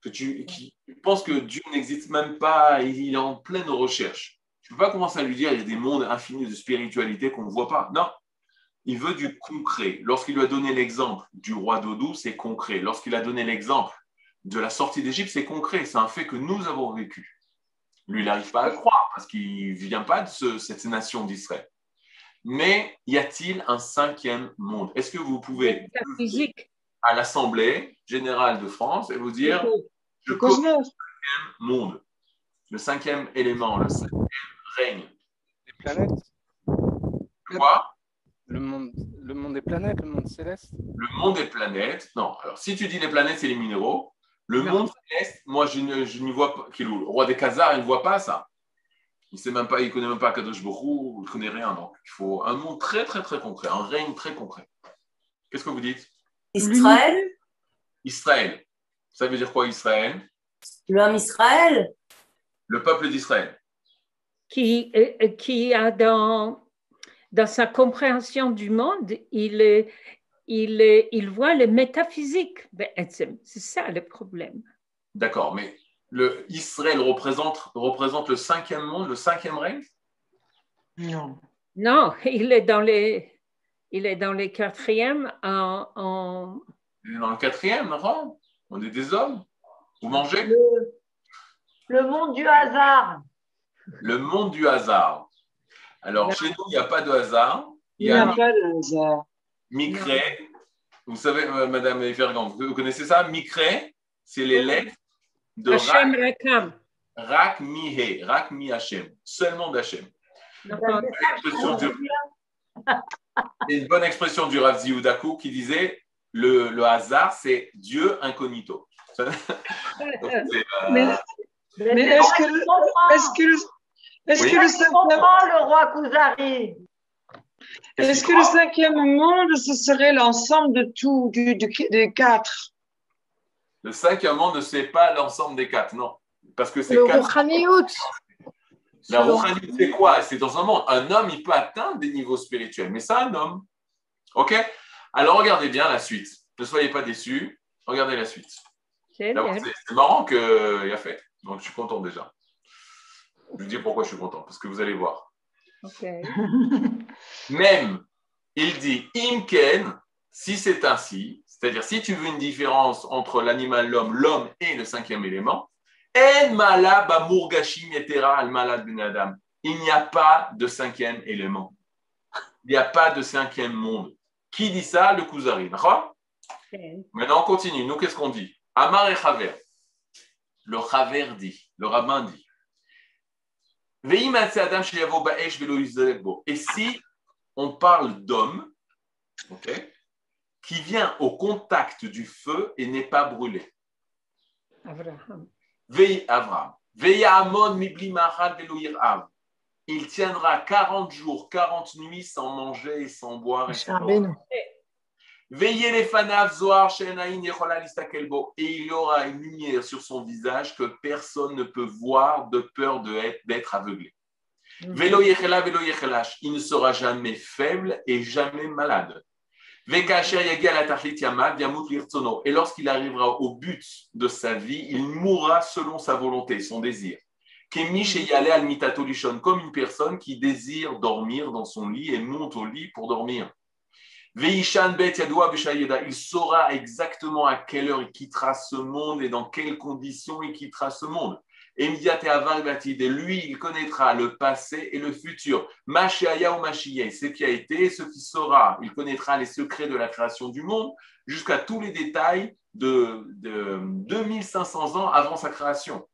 que tu, qui pense que Dieu n'existe même pas, il est en pleine recherche. Tu ne peux pas commencer à lui dire il y a des mondes infinis de spiritualité qu'on ne voit pas. Non. Il veut du concret. Lorsqu'il lui a donné l'exemple du roi Dodou, c'est concret. Lorsqu'il a donné l'exemple de la sortie d'Égypte, c'est concret. C'est un fait que nous avons vécu. Lui, il n'arrive pas à le croire parce qu'il ne vient pas de ce- cette nation d'Israël. Mais y a-t-il un cinquième monde? Est-ce que vous pouvez la physique. à l'Assemblée générale de France et vous dire je cosmos. le monde, le cinquième élément, le cinquième règne. Les planètes, Quoi? Le monde, le monde des planètes, le monde céleste. Le monde des planètes. Non, alors si tu dis les planètes, c'est les minéraux. Le Non. monde céleste, moi je ne- je n'y vois pas. Kilou, Le roi des Khazars, il ne voit pas ça. Il sait même pas, il connaît même pas Kadosh Borou, il connaît rien. Donc, il faut un monde très, très, très concret, un règne très concret. Qu'est-ce que vous dites? Israël? Israël. Ça veut dire quoi Israël? L'homme Israël? Le peuple d'Israël. qui, euh, qui a dans, dans sa compréhension du monde, il, voit le métaphysique. Ben, c'est ça le problème. D'accord, mais Israël représente, le cinquième monde, le cinquième règne? Non. Non, il est dans les, il en. Il est dans le quatrième, non On est des hommes. Vous mangez? Le monde du hasard. Le monde du hasard. Alors, chez nous, il n'y a pas de hasard. Il n'y a a pas de hasard. Micré. Vous savez, euh, Madame Fergan, vous connaissez ça? Micré, c'est les lettres de Hachem Rak, Rakam. Rak Mi He, Rak Mi Hachem, seulement d'Hachem. C'est une bonne expression du Rav Ziudaku qui disait le, le hasard, c'est Dieu incognito. (laughs) Donc, euh, Mais, mais est-ce que, est-ce que, le- est-ce Oui. que le cinquième, le roi Kuzari. qu'est-ce est-ce que le cinquième monde, ce serait l'ensemble de tout, du, du- des quatre? Le cinquième monde ne sait pas l'ensemble des quatre, non. Parce que c'est Le quatre. Rouhaniout. La Rouhanite, c'est quoi? C'est dans un monde. Un homme, il peut atteindre des niveaux spirituels, mais c'est un homme. OK? Alors, regardez bien la suite. Ne soyez pas déçus. Regardez la suite. C'est c'est marrant qu'il a fait. Donc, je suis content déjà. Je vous dis pourquoi je suis content. Parce que vous allez voir. (laughs) Même, il dit Imken, si c'est ainsi, c'est-à-dire si tu veux une différence entre l'animal, l'homme, l'homme et le cinquième élément, En mala bamurgashim yetera al malad ben adam. Il n'y a pas de cinquième élément. Il n'y a pas de cinquième monde. Qui dit ça? Le Kuzari. D'accord? Maintenant, on continue. Nous, qu'est-ce qu'on dit? Amar et Chaver. Le Chaver dit, le rabbin dit. Et si on parle d'homme, qui vient au contact du feu et n'est pas brûlé. Vei Avram. Il tiendra 40 jours, 40 nuits sans manger et sans boire et sans boire. Veillez les fanav zoar shenaïn yechola listakel bo. Et il y aura une lumière sur son visage que personne ne peut voir de peur d'être aveuglé. Velo yechela, velo yechelash. Il ne sera jamais faible et jamais malade. Et lorsqu'il arrivera au but de sa vie, il mourra selon sa volonté, son désir. Comme une personne qui désire dormir dans son lit et monte au lit pour dormir. Il saura exactement à quelle heure il quittera ce monde et dans quelles conditions il quittera ce monde. Et lui, il connaîtra le passé et le futur. Mashiaya ou Mashiye, ce qui a été ce qui sera. Il connaîtra les secrets de la création du monde jusqu'à tous les détails de, de 2500 ans avant sa création.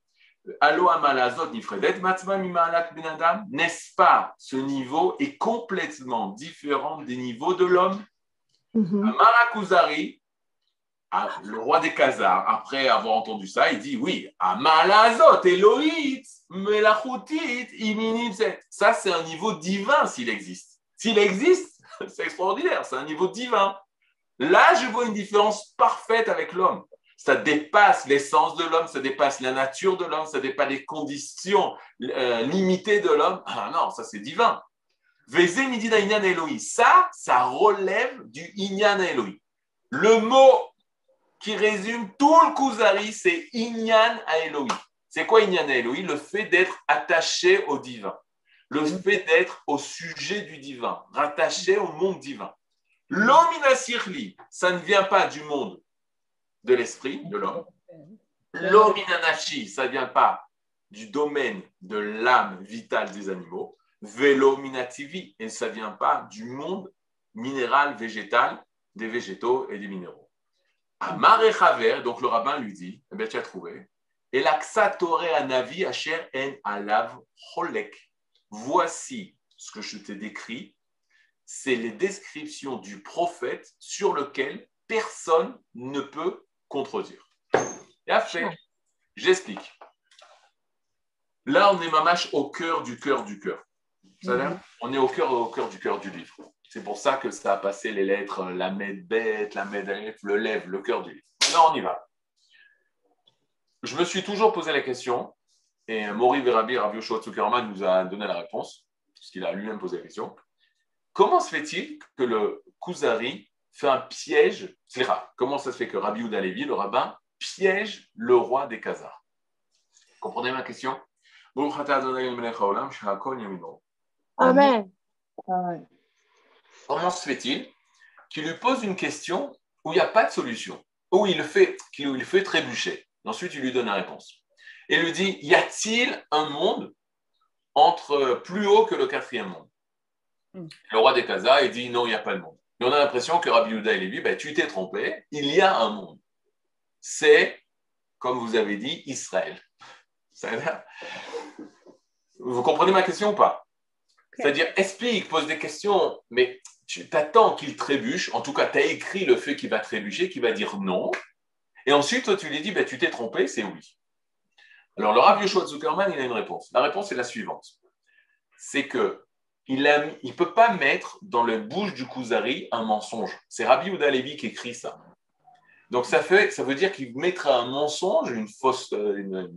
Allo amalazot nifredet matzma mimalak ben. N'est-ce pas ce niveau est complètement différent des niveaux de l'homme? Mhm. Marakuzari, ah, le roi des Khazars, après avoir entendu ça, il dit oui, Amalazot, Elohit, Melachutit, Iminimset. Ça, c'est un niveau divin s'il existe. S'il existe, (laughs) c'est extraordinaire, c'est un niveau divin. Là, je vois une différence parfaite avec l'homme. Ça dépasse l'essence de l'homme, ça dépasse la nature de l'homme, ça dépasse les conditions euh, limitées de l'homme. Ah non, ça c'est divin. Ça, ça relève du inyan Elohim. Le mot qui résume tout le Kuzari, c'est inyan à Elohim. C'est quoi inyan à Elohim Le fait d'être attaché au divin. Le fait d'être au sujet du divin, rattaché au monde divin. L'omina sirli, ça ne vient pas du monde de l'esprit, de l'homme. L'omina nashi, ça ne vient pas du domaine de l'âme vitale des animaux. Vélo minativi, et ça ne vient pas du monde minéral, végétal, des végétaux et des minéraux. Amar et donc le rabbin lui dit, eh bien, tu as trouvé, et l'axatore anavi asher en alav cholek. Voici ce que je t'ai décrit, c'est les descriptions du prophète sur lequel personne ne peut contredire. Et fait, j'explique. Là, on est mamache au cœur du cœur du cœur. Mhm. On est au cœur, au cœur du cœur du livre. C'est pour ça que ça a passé les lettres, la med bête, la med le lève, le cœur du livre. Maintenant, on y va. Je me suis toujours posé la question, et Maury Verabi, Rav Yoshua Zuckerman nous a donné la réponse, puisqu'il a lui-même posé la question. Comment se fait-il que le Kuzari fait un piège C'est rare. Comment ça se fait que Rabbi Yehuda Levi, le rabbin, piège le roi des Khazars? Comprenez ma question? Amen. Comment se fait-il qu'il lui pose une question où il n'y a pas de solution, où il le fait, qu'il lui fait trébucher Ensuite, il lui donne la réponse? Et il lui dit Y a-t-il un monde entre plus haut que le quatrième monde? Mm. Le roi des Khazars, il dit Non, il n'y a pas de monde. On a l'impression que Rabbi Yehuda et Lévi, ben, tu t'es trompé, il y a un monde. C'est, comme vous avez dit, Israël. (laughs) Vous comprenez ma question ou pas? C'est-à-dire, explique, pose des questions, mais tu t'attends qu'il trébuche. En tout cas, tu as écrit le fait qu'il va trébucher, qu'il va dire non. Et ensuite, toi, tu lui dis, ben, tu t'es trompé, c'est oui. Alors, le Rav Yoshua Zuckerman, il a une réponse. La réponse est la suivante. C'est que il ne peut pas mettre dans la bouche du Kuzari un mensonge. C'est Rabbi Yehuda Levi qui écrit ça. Donc, ça, veut dire qu'il mettra un mensonge, une fausse, euh,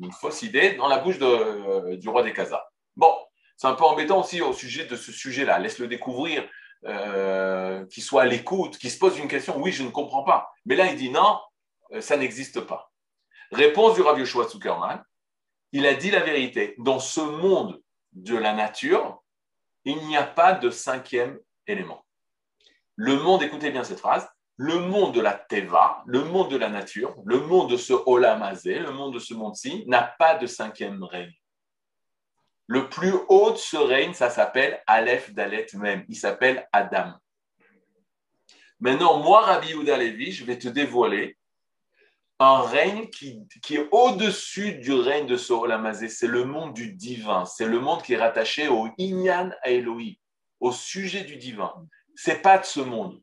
idée dans la bouche euh, du roi des Khazars. Bon, c'est un peu embêtant aussi au sujet de ce sujet-là. Laisse-le découvrir, euh, qu'il soit à l'écoute, qu'il se pose une question. Oui, je ne comprends pas. Mais là, il dit non, euh, ça n'existe pas. Réponse du Rav Yoshua Zuckerman. Il a dit la vérité. Dans ce monde de la nature, il n'y a pas de cinquième élément. Le monde, écoutez bien cette phrase, le monde de la Teva, le monde de la nature, le monde de ce Olamazé, le monde de ce monde-ci, n'a pas de cinquième règne. Le plus haut de ce règne, ça s'appelle Aleph Dalet même. Il s'appelle Adam. Maintenant, moi, Rabbi Yehuda Levi, je vais te dévoiler un règne qui, qui est au-dessus du règne de ce Olamazé. C'est le monde du divin. C'est le monde qui est rattaché au Inyan à au sujet du divin. C'est pas de ce monde.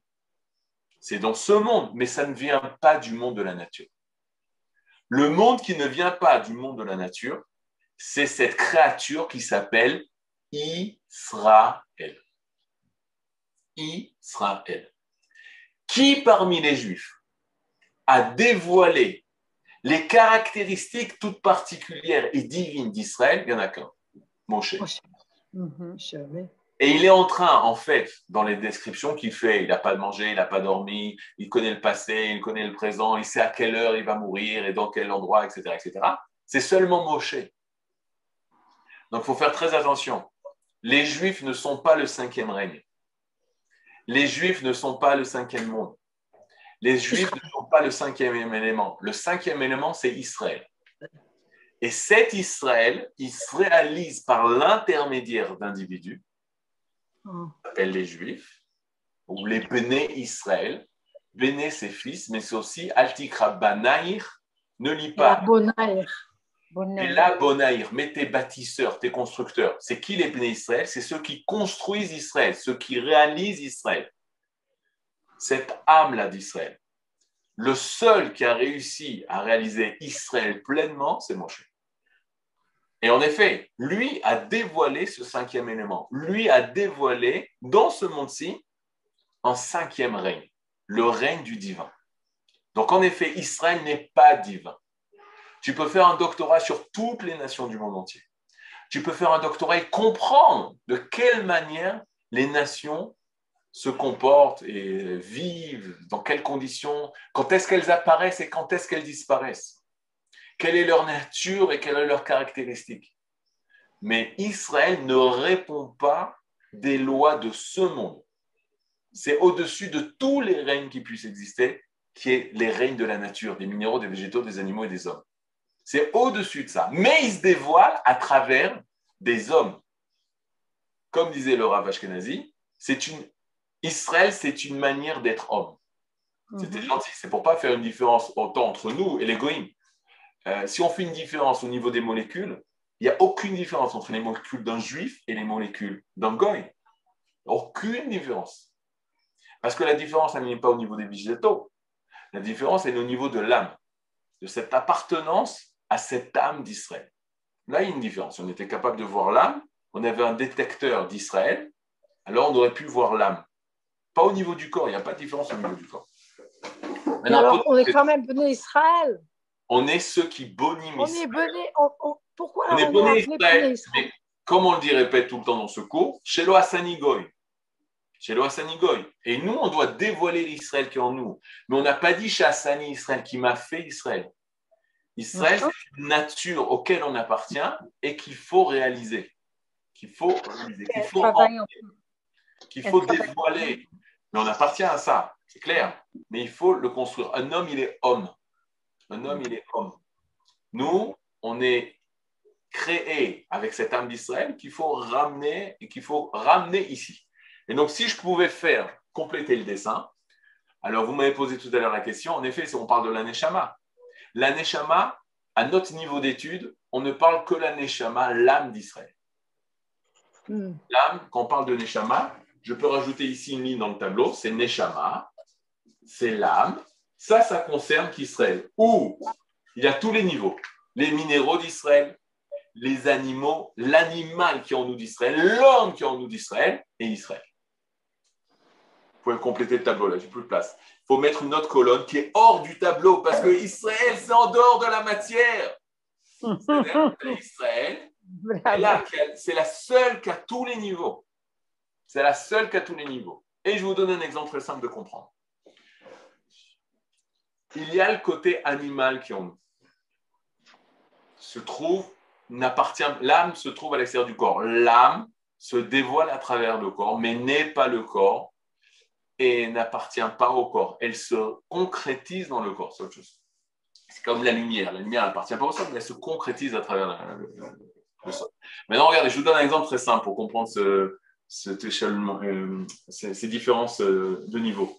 C'est dans ce monde, mais ça ne vient pas du monde de la nature. Le monde qui ne vient pas du monde de la nature, c'est cette créature qui s'appelle Israël. Israël. Qui parmi les Juifs a dévoilé les caractéristiques toutes particulières et divines d'Israël Il n'y en a qu'un, Moshe. Mhm. Et il est en train, en fait, dans les descriptions qu'il fait, il n'a pas mangé, il n'a pas dormi, il connaît le passé, il connaît le présent, il sait à quelle heure il va mourir et dans quel endroit, etc. etc. C'est seulement Moshe. Donc il faut faire très attention. Les Juifs ne sont pas le cinquième règne. Les Juifs ne sont pas le cinquième monde. Les Juifs ne sont pas le cinquième élément. Le cinquième élément, c'est Israël. Et cet Israël, il se réalise par l'intermédiaire d'individus, les Juifs, ou les Béné Israël. Béné, c'est fils, mais c'est aussi Altikra Banaïr. Ne lis pas. Et là, Bonaïr, mais tes bâtisseurs, tes constructeurs, c'est qui les Béné Israël? C'est ceux qui construisent Israël, ceux qui réalisent Israël. Cette âme-là d'Israël. Le seul qui a réussi à réaliser Israël pleinement, c'est Moshe. Et en effet, lui a dévoilé ce cinquième élément. Lui a dévoilé dans ce monde-ci un cinquième règne, le règne du divin. Donc en effet, Israël n'est pas divin. Tu peux faire un doctorat sur toutes les nations du monde entier. Tu peux faire un doctorat et comprendre de quelle manière les nations se comportent et vivent, dans quelles conditions, quand est-ce qu'elles apparaissent et quand est-ce qu'elles disparaissent. Quelle est leur nature et quelles sont leurs caractéristiques. Mais Israël ne répond pas des lois de ce monde. C'est au-dessus de tous les règnes qui puissent exister, qui est les règnes de la nature, des minéraux, des végétaux, des animaux et des hommes. C'est au-dessus de ça. Mais il se dévoile à travers des hommes. Comme disait le Rav Ashkenazi, c'est une... Israël, c'est une manière d'être homme. C'était Mhm. gentil. C'est pour pas faire une différence autant entre nous et les goïms. Euh, si on fait une différence au niveau des molécules, il n'y a aucune différence entre les molécules d'un juif et les molécules d'un goy. Aucune différence. Parce que la différence, elle n'est pas au niveau des végétaux. La différence, elle est au niveau de l'âme, de cette appartenance à cette âme d'Israël. Là, il y a une différence. On était capable de voir l'âme, on avait un détecteur d'Israël, alors on aurait pu voir l'âme. Pas au niveau du corps, il n'y a pas de différence au niveau du corps. Mais alors, on est quand même Béné Israël. on est ceux qui boniment On est. Béné. on- on- pourquoi On est on est bonné appelé Israël. Mais comme on le dit, répète tout le temps dans ce cours, chez Hassani Goy. Chez. Et nous, on doit dévoiler l'Israël qui est en nous. Mais on n'a pas dit chez Hassani Israël qui m'a fait Israël. Israël, c'est une nature auquel on appartient et qu'il faut réaliser. Qu'il faut réaliser. Qu'il faut, dévoiler. Mais on appartient à ça, c'est clair. Mais il faut le construire. Un homme, il est homme. Un homme, il est homme. Nous, on est créé avec cette âme d'Israël qu'il faut ramener et qu'il faut ramener ici. Et donc, si je pouvais faire compléter le dessin, alors vous m'avez posé tout à l'heure la question. En effet, si on parle de l'aneshama, l'aneshama, à notre niveau d'étude, on ne parle que l'aneshama, l'âme d'Israël Hmm. l'âme, quand on parle de Neshama, je peux rajouter ici une ligne dans le tableau, c'est Neshama, c'est l'âme. Ça, ça concerne qu'Israël, où il y a tous les niveaux, les minéraux d'Israël, les animaux, l'animal qui est en nous d'Israël, l'homme qui est en nous d'Israël et Israël. Vous pouvez compléter le tableau là, j'ai plus de place. Il faut mettre une autre colonne qui est hors du tableau parce que Israël, c'est en dehors de la matière. (laughs) C'est-à-dire Israël, c'est la seule qui a tous les niveaux. C'est la seule qui a tous les niveaux. Et je vous donne un exemple très simple de comprendre. Il y a le côté animal qui en. Se trouve, n'appartient, l'âme se trouve à l'extérieur du corps. L'âme se dévoile à travers le corps, mais n'est pas le corps et n'appartient pas au corps. Elle se concrétise dans le corps, c'est autre chose. C'est comme la lumière. La lumière n'appartient pas au sol, mais elle se concrétise à travers la- le, le sol. Maintenant, regardez, je vous donne un exemple très simple pour comprendre ce, cet échelonnement, euh, ces, ces différences euh, de niveau.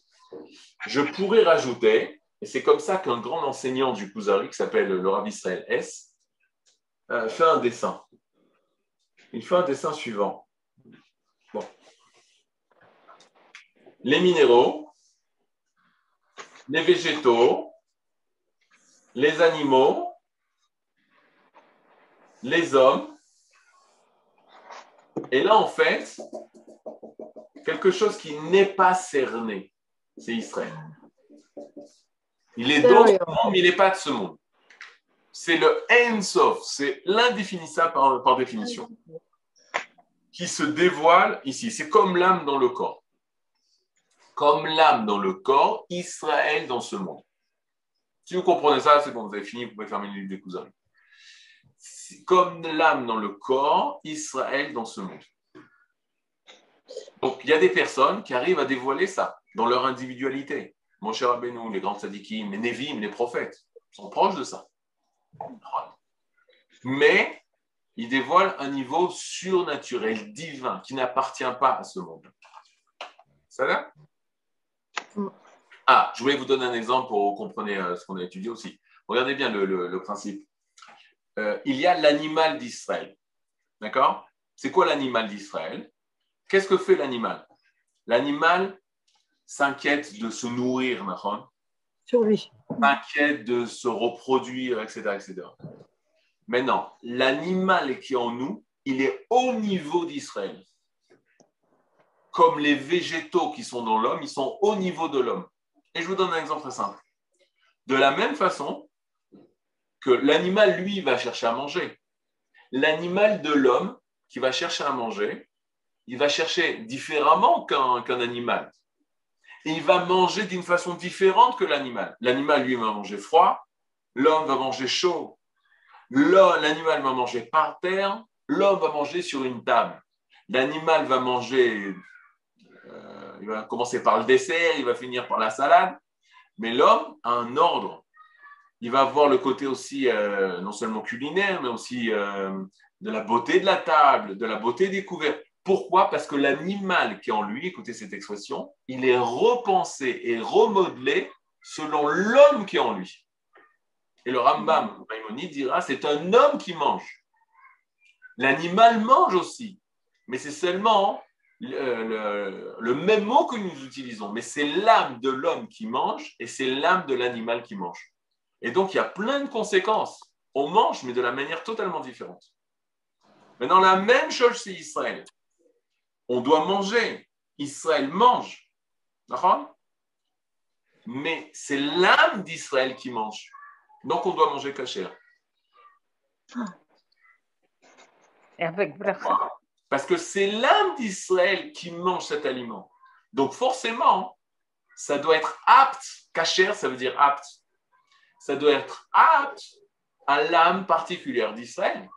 Je pourrais rajouter, et c'est comme ça qu'un grand enseignant du Kuzari, qui s'appelle le Rav Israël S, euh, fait un dessin. Il fait un dessin suivant. Bon. Les minéraux, les végétaux, les animaux, les hommes, et là, en fait, quelque chose qui n'est pas cerné, c'est Israël. Il est dans ce monde, mais il n'est pas de ce monde. C'est le Ensof, c'est l'indéfinissable par, par définition, qui se dévoile ici. C'est comme l'âme dans le corps. Comme l'âme dans le corps, Israël dans ce monde. Si vous comprenez ça, c'est bon, vous avez fini, vous pouvez fermer les livres des cousins. Comme l'âme dans le corps, Israël dans ce monde. Donc, il y a des personnes qui arrivent à dévoiler ça dans leur individualité. Mon cher Rabbeinu, les grands tzadikim, les Nevim, les prophètes sont proches de ça. Mais ils dévoilent un niveau surnaturel, divin, qui n'appartient pas à ce monde. Ça va? Ah, je voulais vous donner un exemple pour que vous compreniez euh, ce qu'on a étudié aussi. Regardez bien le principe. Euh, il y a l'animal d'Israël. D'accord? C'est quoi l'animal d'Israël? Qu'est-ce que fait l'animal? L'animal s'inquiète de se nourrir, Nahon Survie. s'inquiète de se reproduire, etc. etc. Maintenant, l'animal qui est en nous, il est au niveau d'Israël. Comme les végétaux qui sont dans l'homme, ils sont au niveau de l'homme. Et je vous donne un exemple très simple. De la même façon que l'animal, lui, va chercher à manger. L'animal de l'homme qui va chercher à manger, il va chercher différemment qu'un animal et il va manger d'une façon différente que l'animal. L'animal, lui, va manger froid, l'homme va manger chaud. L'animal va manger par terre, l'homme va manger sur une table. L'animal va manger, euh, il va commencer par le dessert, il va finir par la salade, mais l'homme a un ordre. Il va avoir le côté aussi, euh, non seulement culinaire, mais aussi euh, de la beauté de la table, de la beauté des couverts. Pourquoi? Parce que l'animal qui est en lui, écoutez cette expression, il est repensé et remodelé selon l'homme qui est en lui. Et le Rambam Maïmonide dira c'est un homme qui mange. L'animal mange aussi, mais c'est seulement le, le- le même mot que nous utilisons, mais c'est l'âme de l'homme qui mange et c'est l'âme de l'animal qui mange. Et donc il y a plein de conséquences. On mange, mais de la manière totalement différente. Maintenant, la même chose, c'est Israël. On doit manger. Israël mange. D'accord? Mais c'est l'âme d'Israël qui mange. Donc, on doit manger cachère. Et avec. Parce que c'est l'âme d'Israël qui mange cet aliment. Donc forcément, ça doit être apte. Kacher, ça veut dire apte. Ça doit être apte à l'âme particulière d'Israël.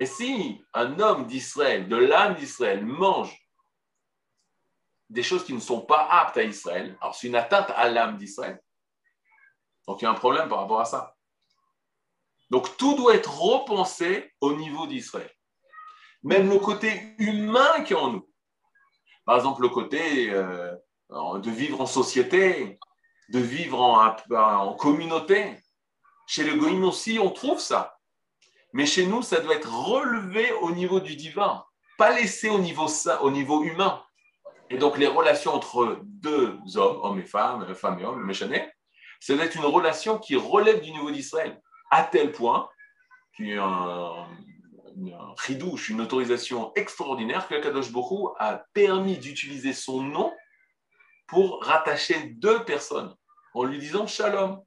Et si un homme d'Israël, de l'âme d'Israël, mange des choses qui ne sont pas aptes à Israël, alors c'est une atteinte à l'âme d'Israël. Donc il y a un problème par rapport à ça. Donc tout doit être repensé au niveau d'Israël. Même le côté humain qui est en nous. Par exemple, le côté euh, de vivre en société, de vivre en, communauté. Chez les Goïm aussi, on trouve ça. Mais chez nous, ça doit être relevé au niveau du divin, pas laissé au niveau, au niveau humain. Et donc, les relations entre deux hommes, hommes et femmes, femmes et hommes, le méchané, ça doit être une relation qui relève du niveau d'Israël, à tel point qu'il y a ridouche, une autorisation extraordinaire que Kadosh Bokhu a permis d'utiliser son nom pour rattacher deux personnes en lui disant Shalom.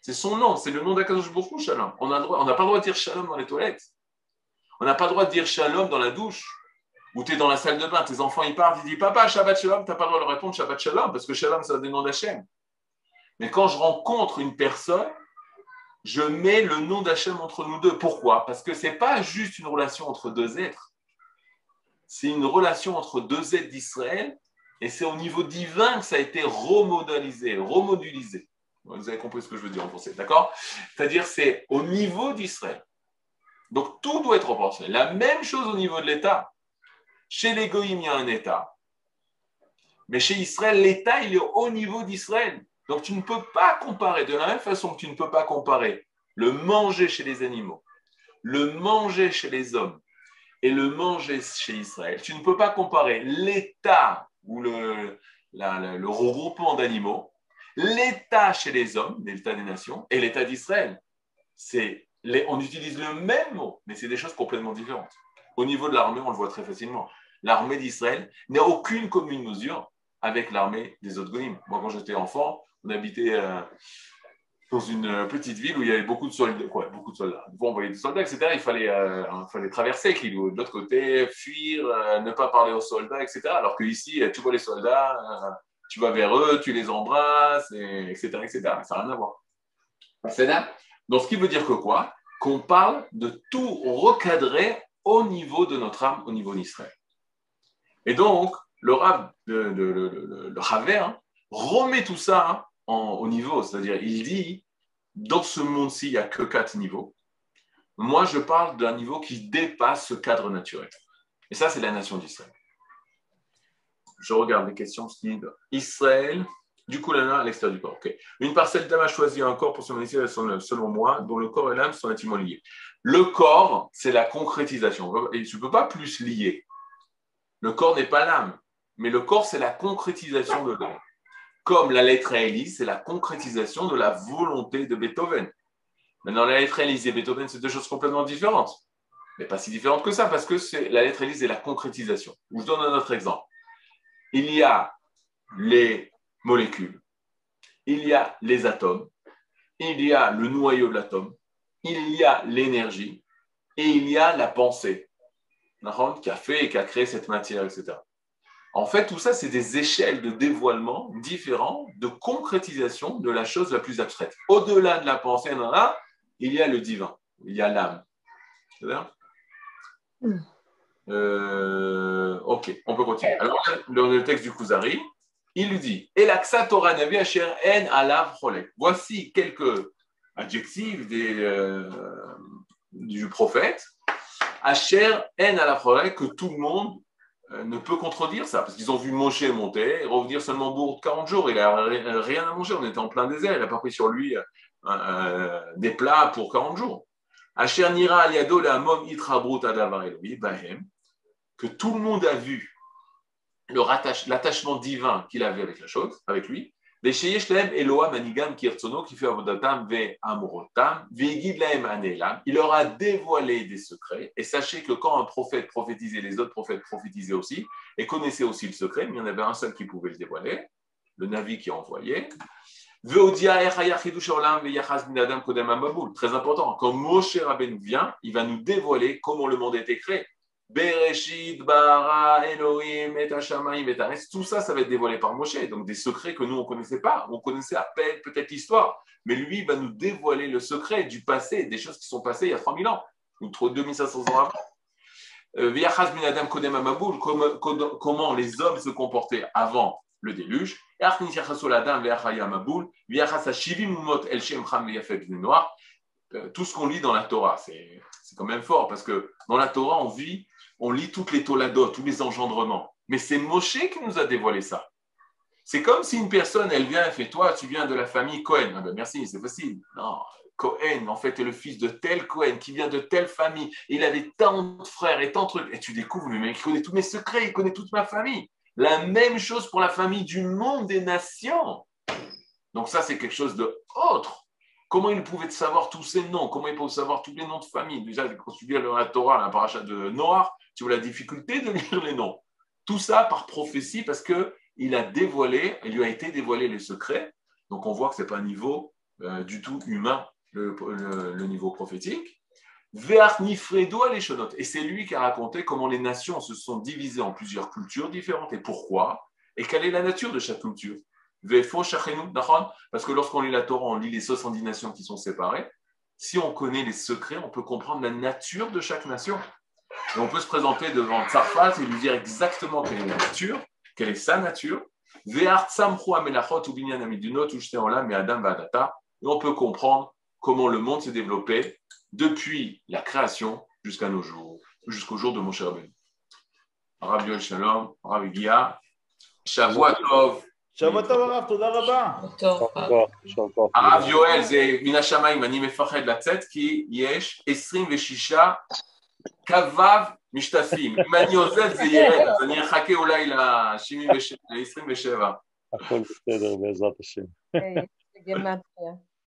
C'est son nom, c'est le nom d'Akadosh Bokhu, Shalom. On n'a pas le droit de dire Shalom dans les toilettes. On n'a pas le droit de dire Shalom dans la douche. Ou tu es dans la salle de bain, tes enfants ils partent, ils disent Papa, Shabbat Shalom, tu n'as pas le droit de leur répondre Shabbat Shalom, parce que Shalom, c'est un des noms d'Hachem. Mais quand je rencontre une personne, je mets le nom d'Hachem entre nous deux. Pourquoi? Parce que ce n'est pas juste une relation entre deux êtres. C'est une relation entre deux êtres d'Israël et c'est au niveau divin que ça a été remodalisé, remodulisé. Vous avez compris ce que je veux dire en français, d'accord? C'est-à-dire c'est au niveau d'Israël. Donc tout doit être repensé. La même chose au niveau de l'État. Chez les Goïm, il y a un État. Mais chez Israël, l'État, il est au niveau d'Israël. Donc tu ne peux pas comparer, de la même façon que tu ne peux pas comparer le manger chez les animaux, le manger chez les hommes et le manger chez Israël. Tu ne peux pas comparer l'État ou le, regroupement d'animaux, l'État chez les hommes, l'État des nations, et l'État d'Israël. On utilise le même mot, mais c'est des choses complètement différentes. Au niveau de l'armée, on le voit très facilement. L'armée d'Israël n'a aucune commune mesure avec l'armée des autres goïms. Moi, quand j'étais enfant, on habitait euh, dans une euh, petite ville où il y avait beaucoup de soldats. Quoi, beaucoup de soldats. Des soldats, etc. Il fallait, euh, il fallait traverser de l'autre côté, fuir, euh, ne pas parler aux soldats, etc. Alors que ici, tu vois les soldats, tu vas vers eux, tu les embrasses, et, etc., etc. Ça n'a rien à voir. C'est là. Donc, ce qui veut dire que quoi? Qu'on parle de tout recadrer au niveau de notre âme, au niveau d'Israël. Et donc, le Rav, le, le, remet tout ça hein, au niveau. C'est-à-dire, il dit, dans ce monde-ci, il n'y a que quatre niveaux. Moi, je parle d'un niveau qui dépasse ce cadre naturel. Et ça, c'est la nation d'Israël. Je regarde les questions. Israël, du coup, l'âme à l'extérieur du corps. Une parcelle d'âme a choisi un corps pour se manifester selon moi, dont le corps et l'âme sont intimement liés. Le corps, c'est la concrétisation. Et tu ne peux pas plus lier. Le corps n'est pas l'âme, mais le corps, c'est la concrétisation de l'âme. Comme la lettre Élise, c'est la concrétisation de la volonté de Beethoven. Maintenant, la lettre Élise et Beethoven, c'est deux choses complètement différentes. Mais pas si différentes que ça, parce que c'est- la lettre Élise est la concrétisation. Je donne un autre exemple. Il y a les molécules, il y a les atomes, il y a le noyau de l'atome, il y a l'énergie et il y a la pensée qui a fait et qui a créé cette matière, etc. En fait, tout ça, c'est des échelles de dévoilement différents, de concrétisation de la chose la plus abstraite. Au-delà de la pensée, il y a le divin, il y a l'âme. C'est bien? Mm. Euh, Ok, on peut continuer. Alors, dans le texte du Kuzari, il lui dit. Voici quelques adjectifs des, euh, du prophète Asher En que tout le monde ne peut contredire ça, parce qu'ils ont vu Moshe monter et revenir seulement bout de 40 jours. Il n'a rien à manger, on était en plein désert, il n'a pas pris sur lui euh, euh, des plats pour 40 jours. Nira Aliado que tout le monde a vu l'attachement divin qu'il avait avec la chose, avec lui, il leur a dévoilé des secrets. Et sachez que quand un prophète prophétisait, les autres prophètes prophétisaient aussi et connaissaient aussi le secret, mais il y en avait un seul qui pouvait le dévoiler, le navi qui envoyait. Très important, quand Moshe Rabbeinu vient, il va nous dévoiler comment le monde a été créé. Bereshit, Bara, Elohim, et. Tout ça, ça va être dévoilé par Moshe. Donc des secrets que nous, on ne connaissait pas. On connaissait à peine peut-être l'histoire. Mais lui, va nous dévoiler le secret du passé, des choses qui sont passées il y a 3000 ans, ou trop 2500 ans avant. Euh. Comment- les hommes se comportaient avant le déluge. Euh, Tout ce qu'on lit dans la Torah, c'est quand même fort, parce que dans la Torah, on vit on lit toutes les toladot, tous les engendrements. Mais c'est Moshe qui nous a dévoilé ça. C'est comme si une personne, elle vient, elle fait Toi, tu viens de la famille Cohen. Ah ben merci, c'est facile. Non, Cohen, en fait, est le fils de tel Cohen qui vient de telle famille. Il avait tant de frères et tant de trucs. Et tu découvres, mec, il connaît tous mes secrets, il connaît toute ma famille. La même chose pour la famille du monde des nations. Donc, ça, c'est quelque chose de autre. Comment il pouvait savoir tous ces noms? Comment il pouvait savoir tous les noms de famille? Déjà, quand tu lis la Torah, la paracha de Noir, tu vois la difficulté de (laughs) lire les noms. Tout ça par prophétie parce que il a dévoilé, il lui a été dévoilé les secrets. Donc on voit que c'est pas un niveau euh, du tout humain le, le- le niveau prophétique. Et c'est lui qui a raconté comment les nations se sont divisées en plusieurs cultures différentes et pourquoi et quelle est la nature de chaque culture? Parce que lorsqu'on lit la Torah, on lit les 70 nations qui sont séparées. Si on connaît les secrets, on peut comprendre la nature de chaque nation. Et on peut se présenter devant Tsarfat et lui dire exactement quelle est la nature, quelle est sa nature. Et on peut comprendre comment le monde s'est développé depuis la création jusqu'à nos jours, jusqu'au jour de Moshe Rabbeinu. Rabbi Shalom, Rabbi Gia, Shavua Tov, שבוע טוב הרב, תודה רבה. הרב יואל זה מן השמיים, אני מפחד לצאת כי יש 26 כ"ו משתתפים. אם אני עוזב זה ירד, אז אני אחכה אולי ל-27. הכל בסדר בעזרת השם. גימטריה.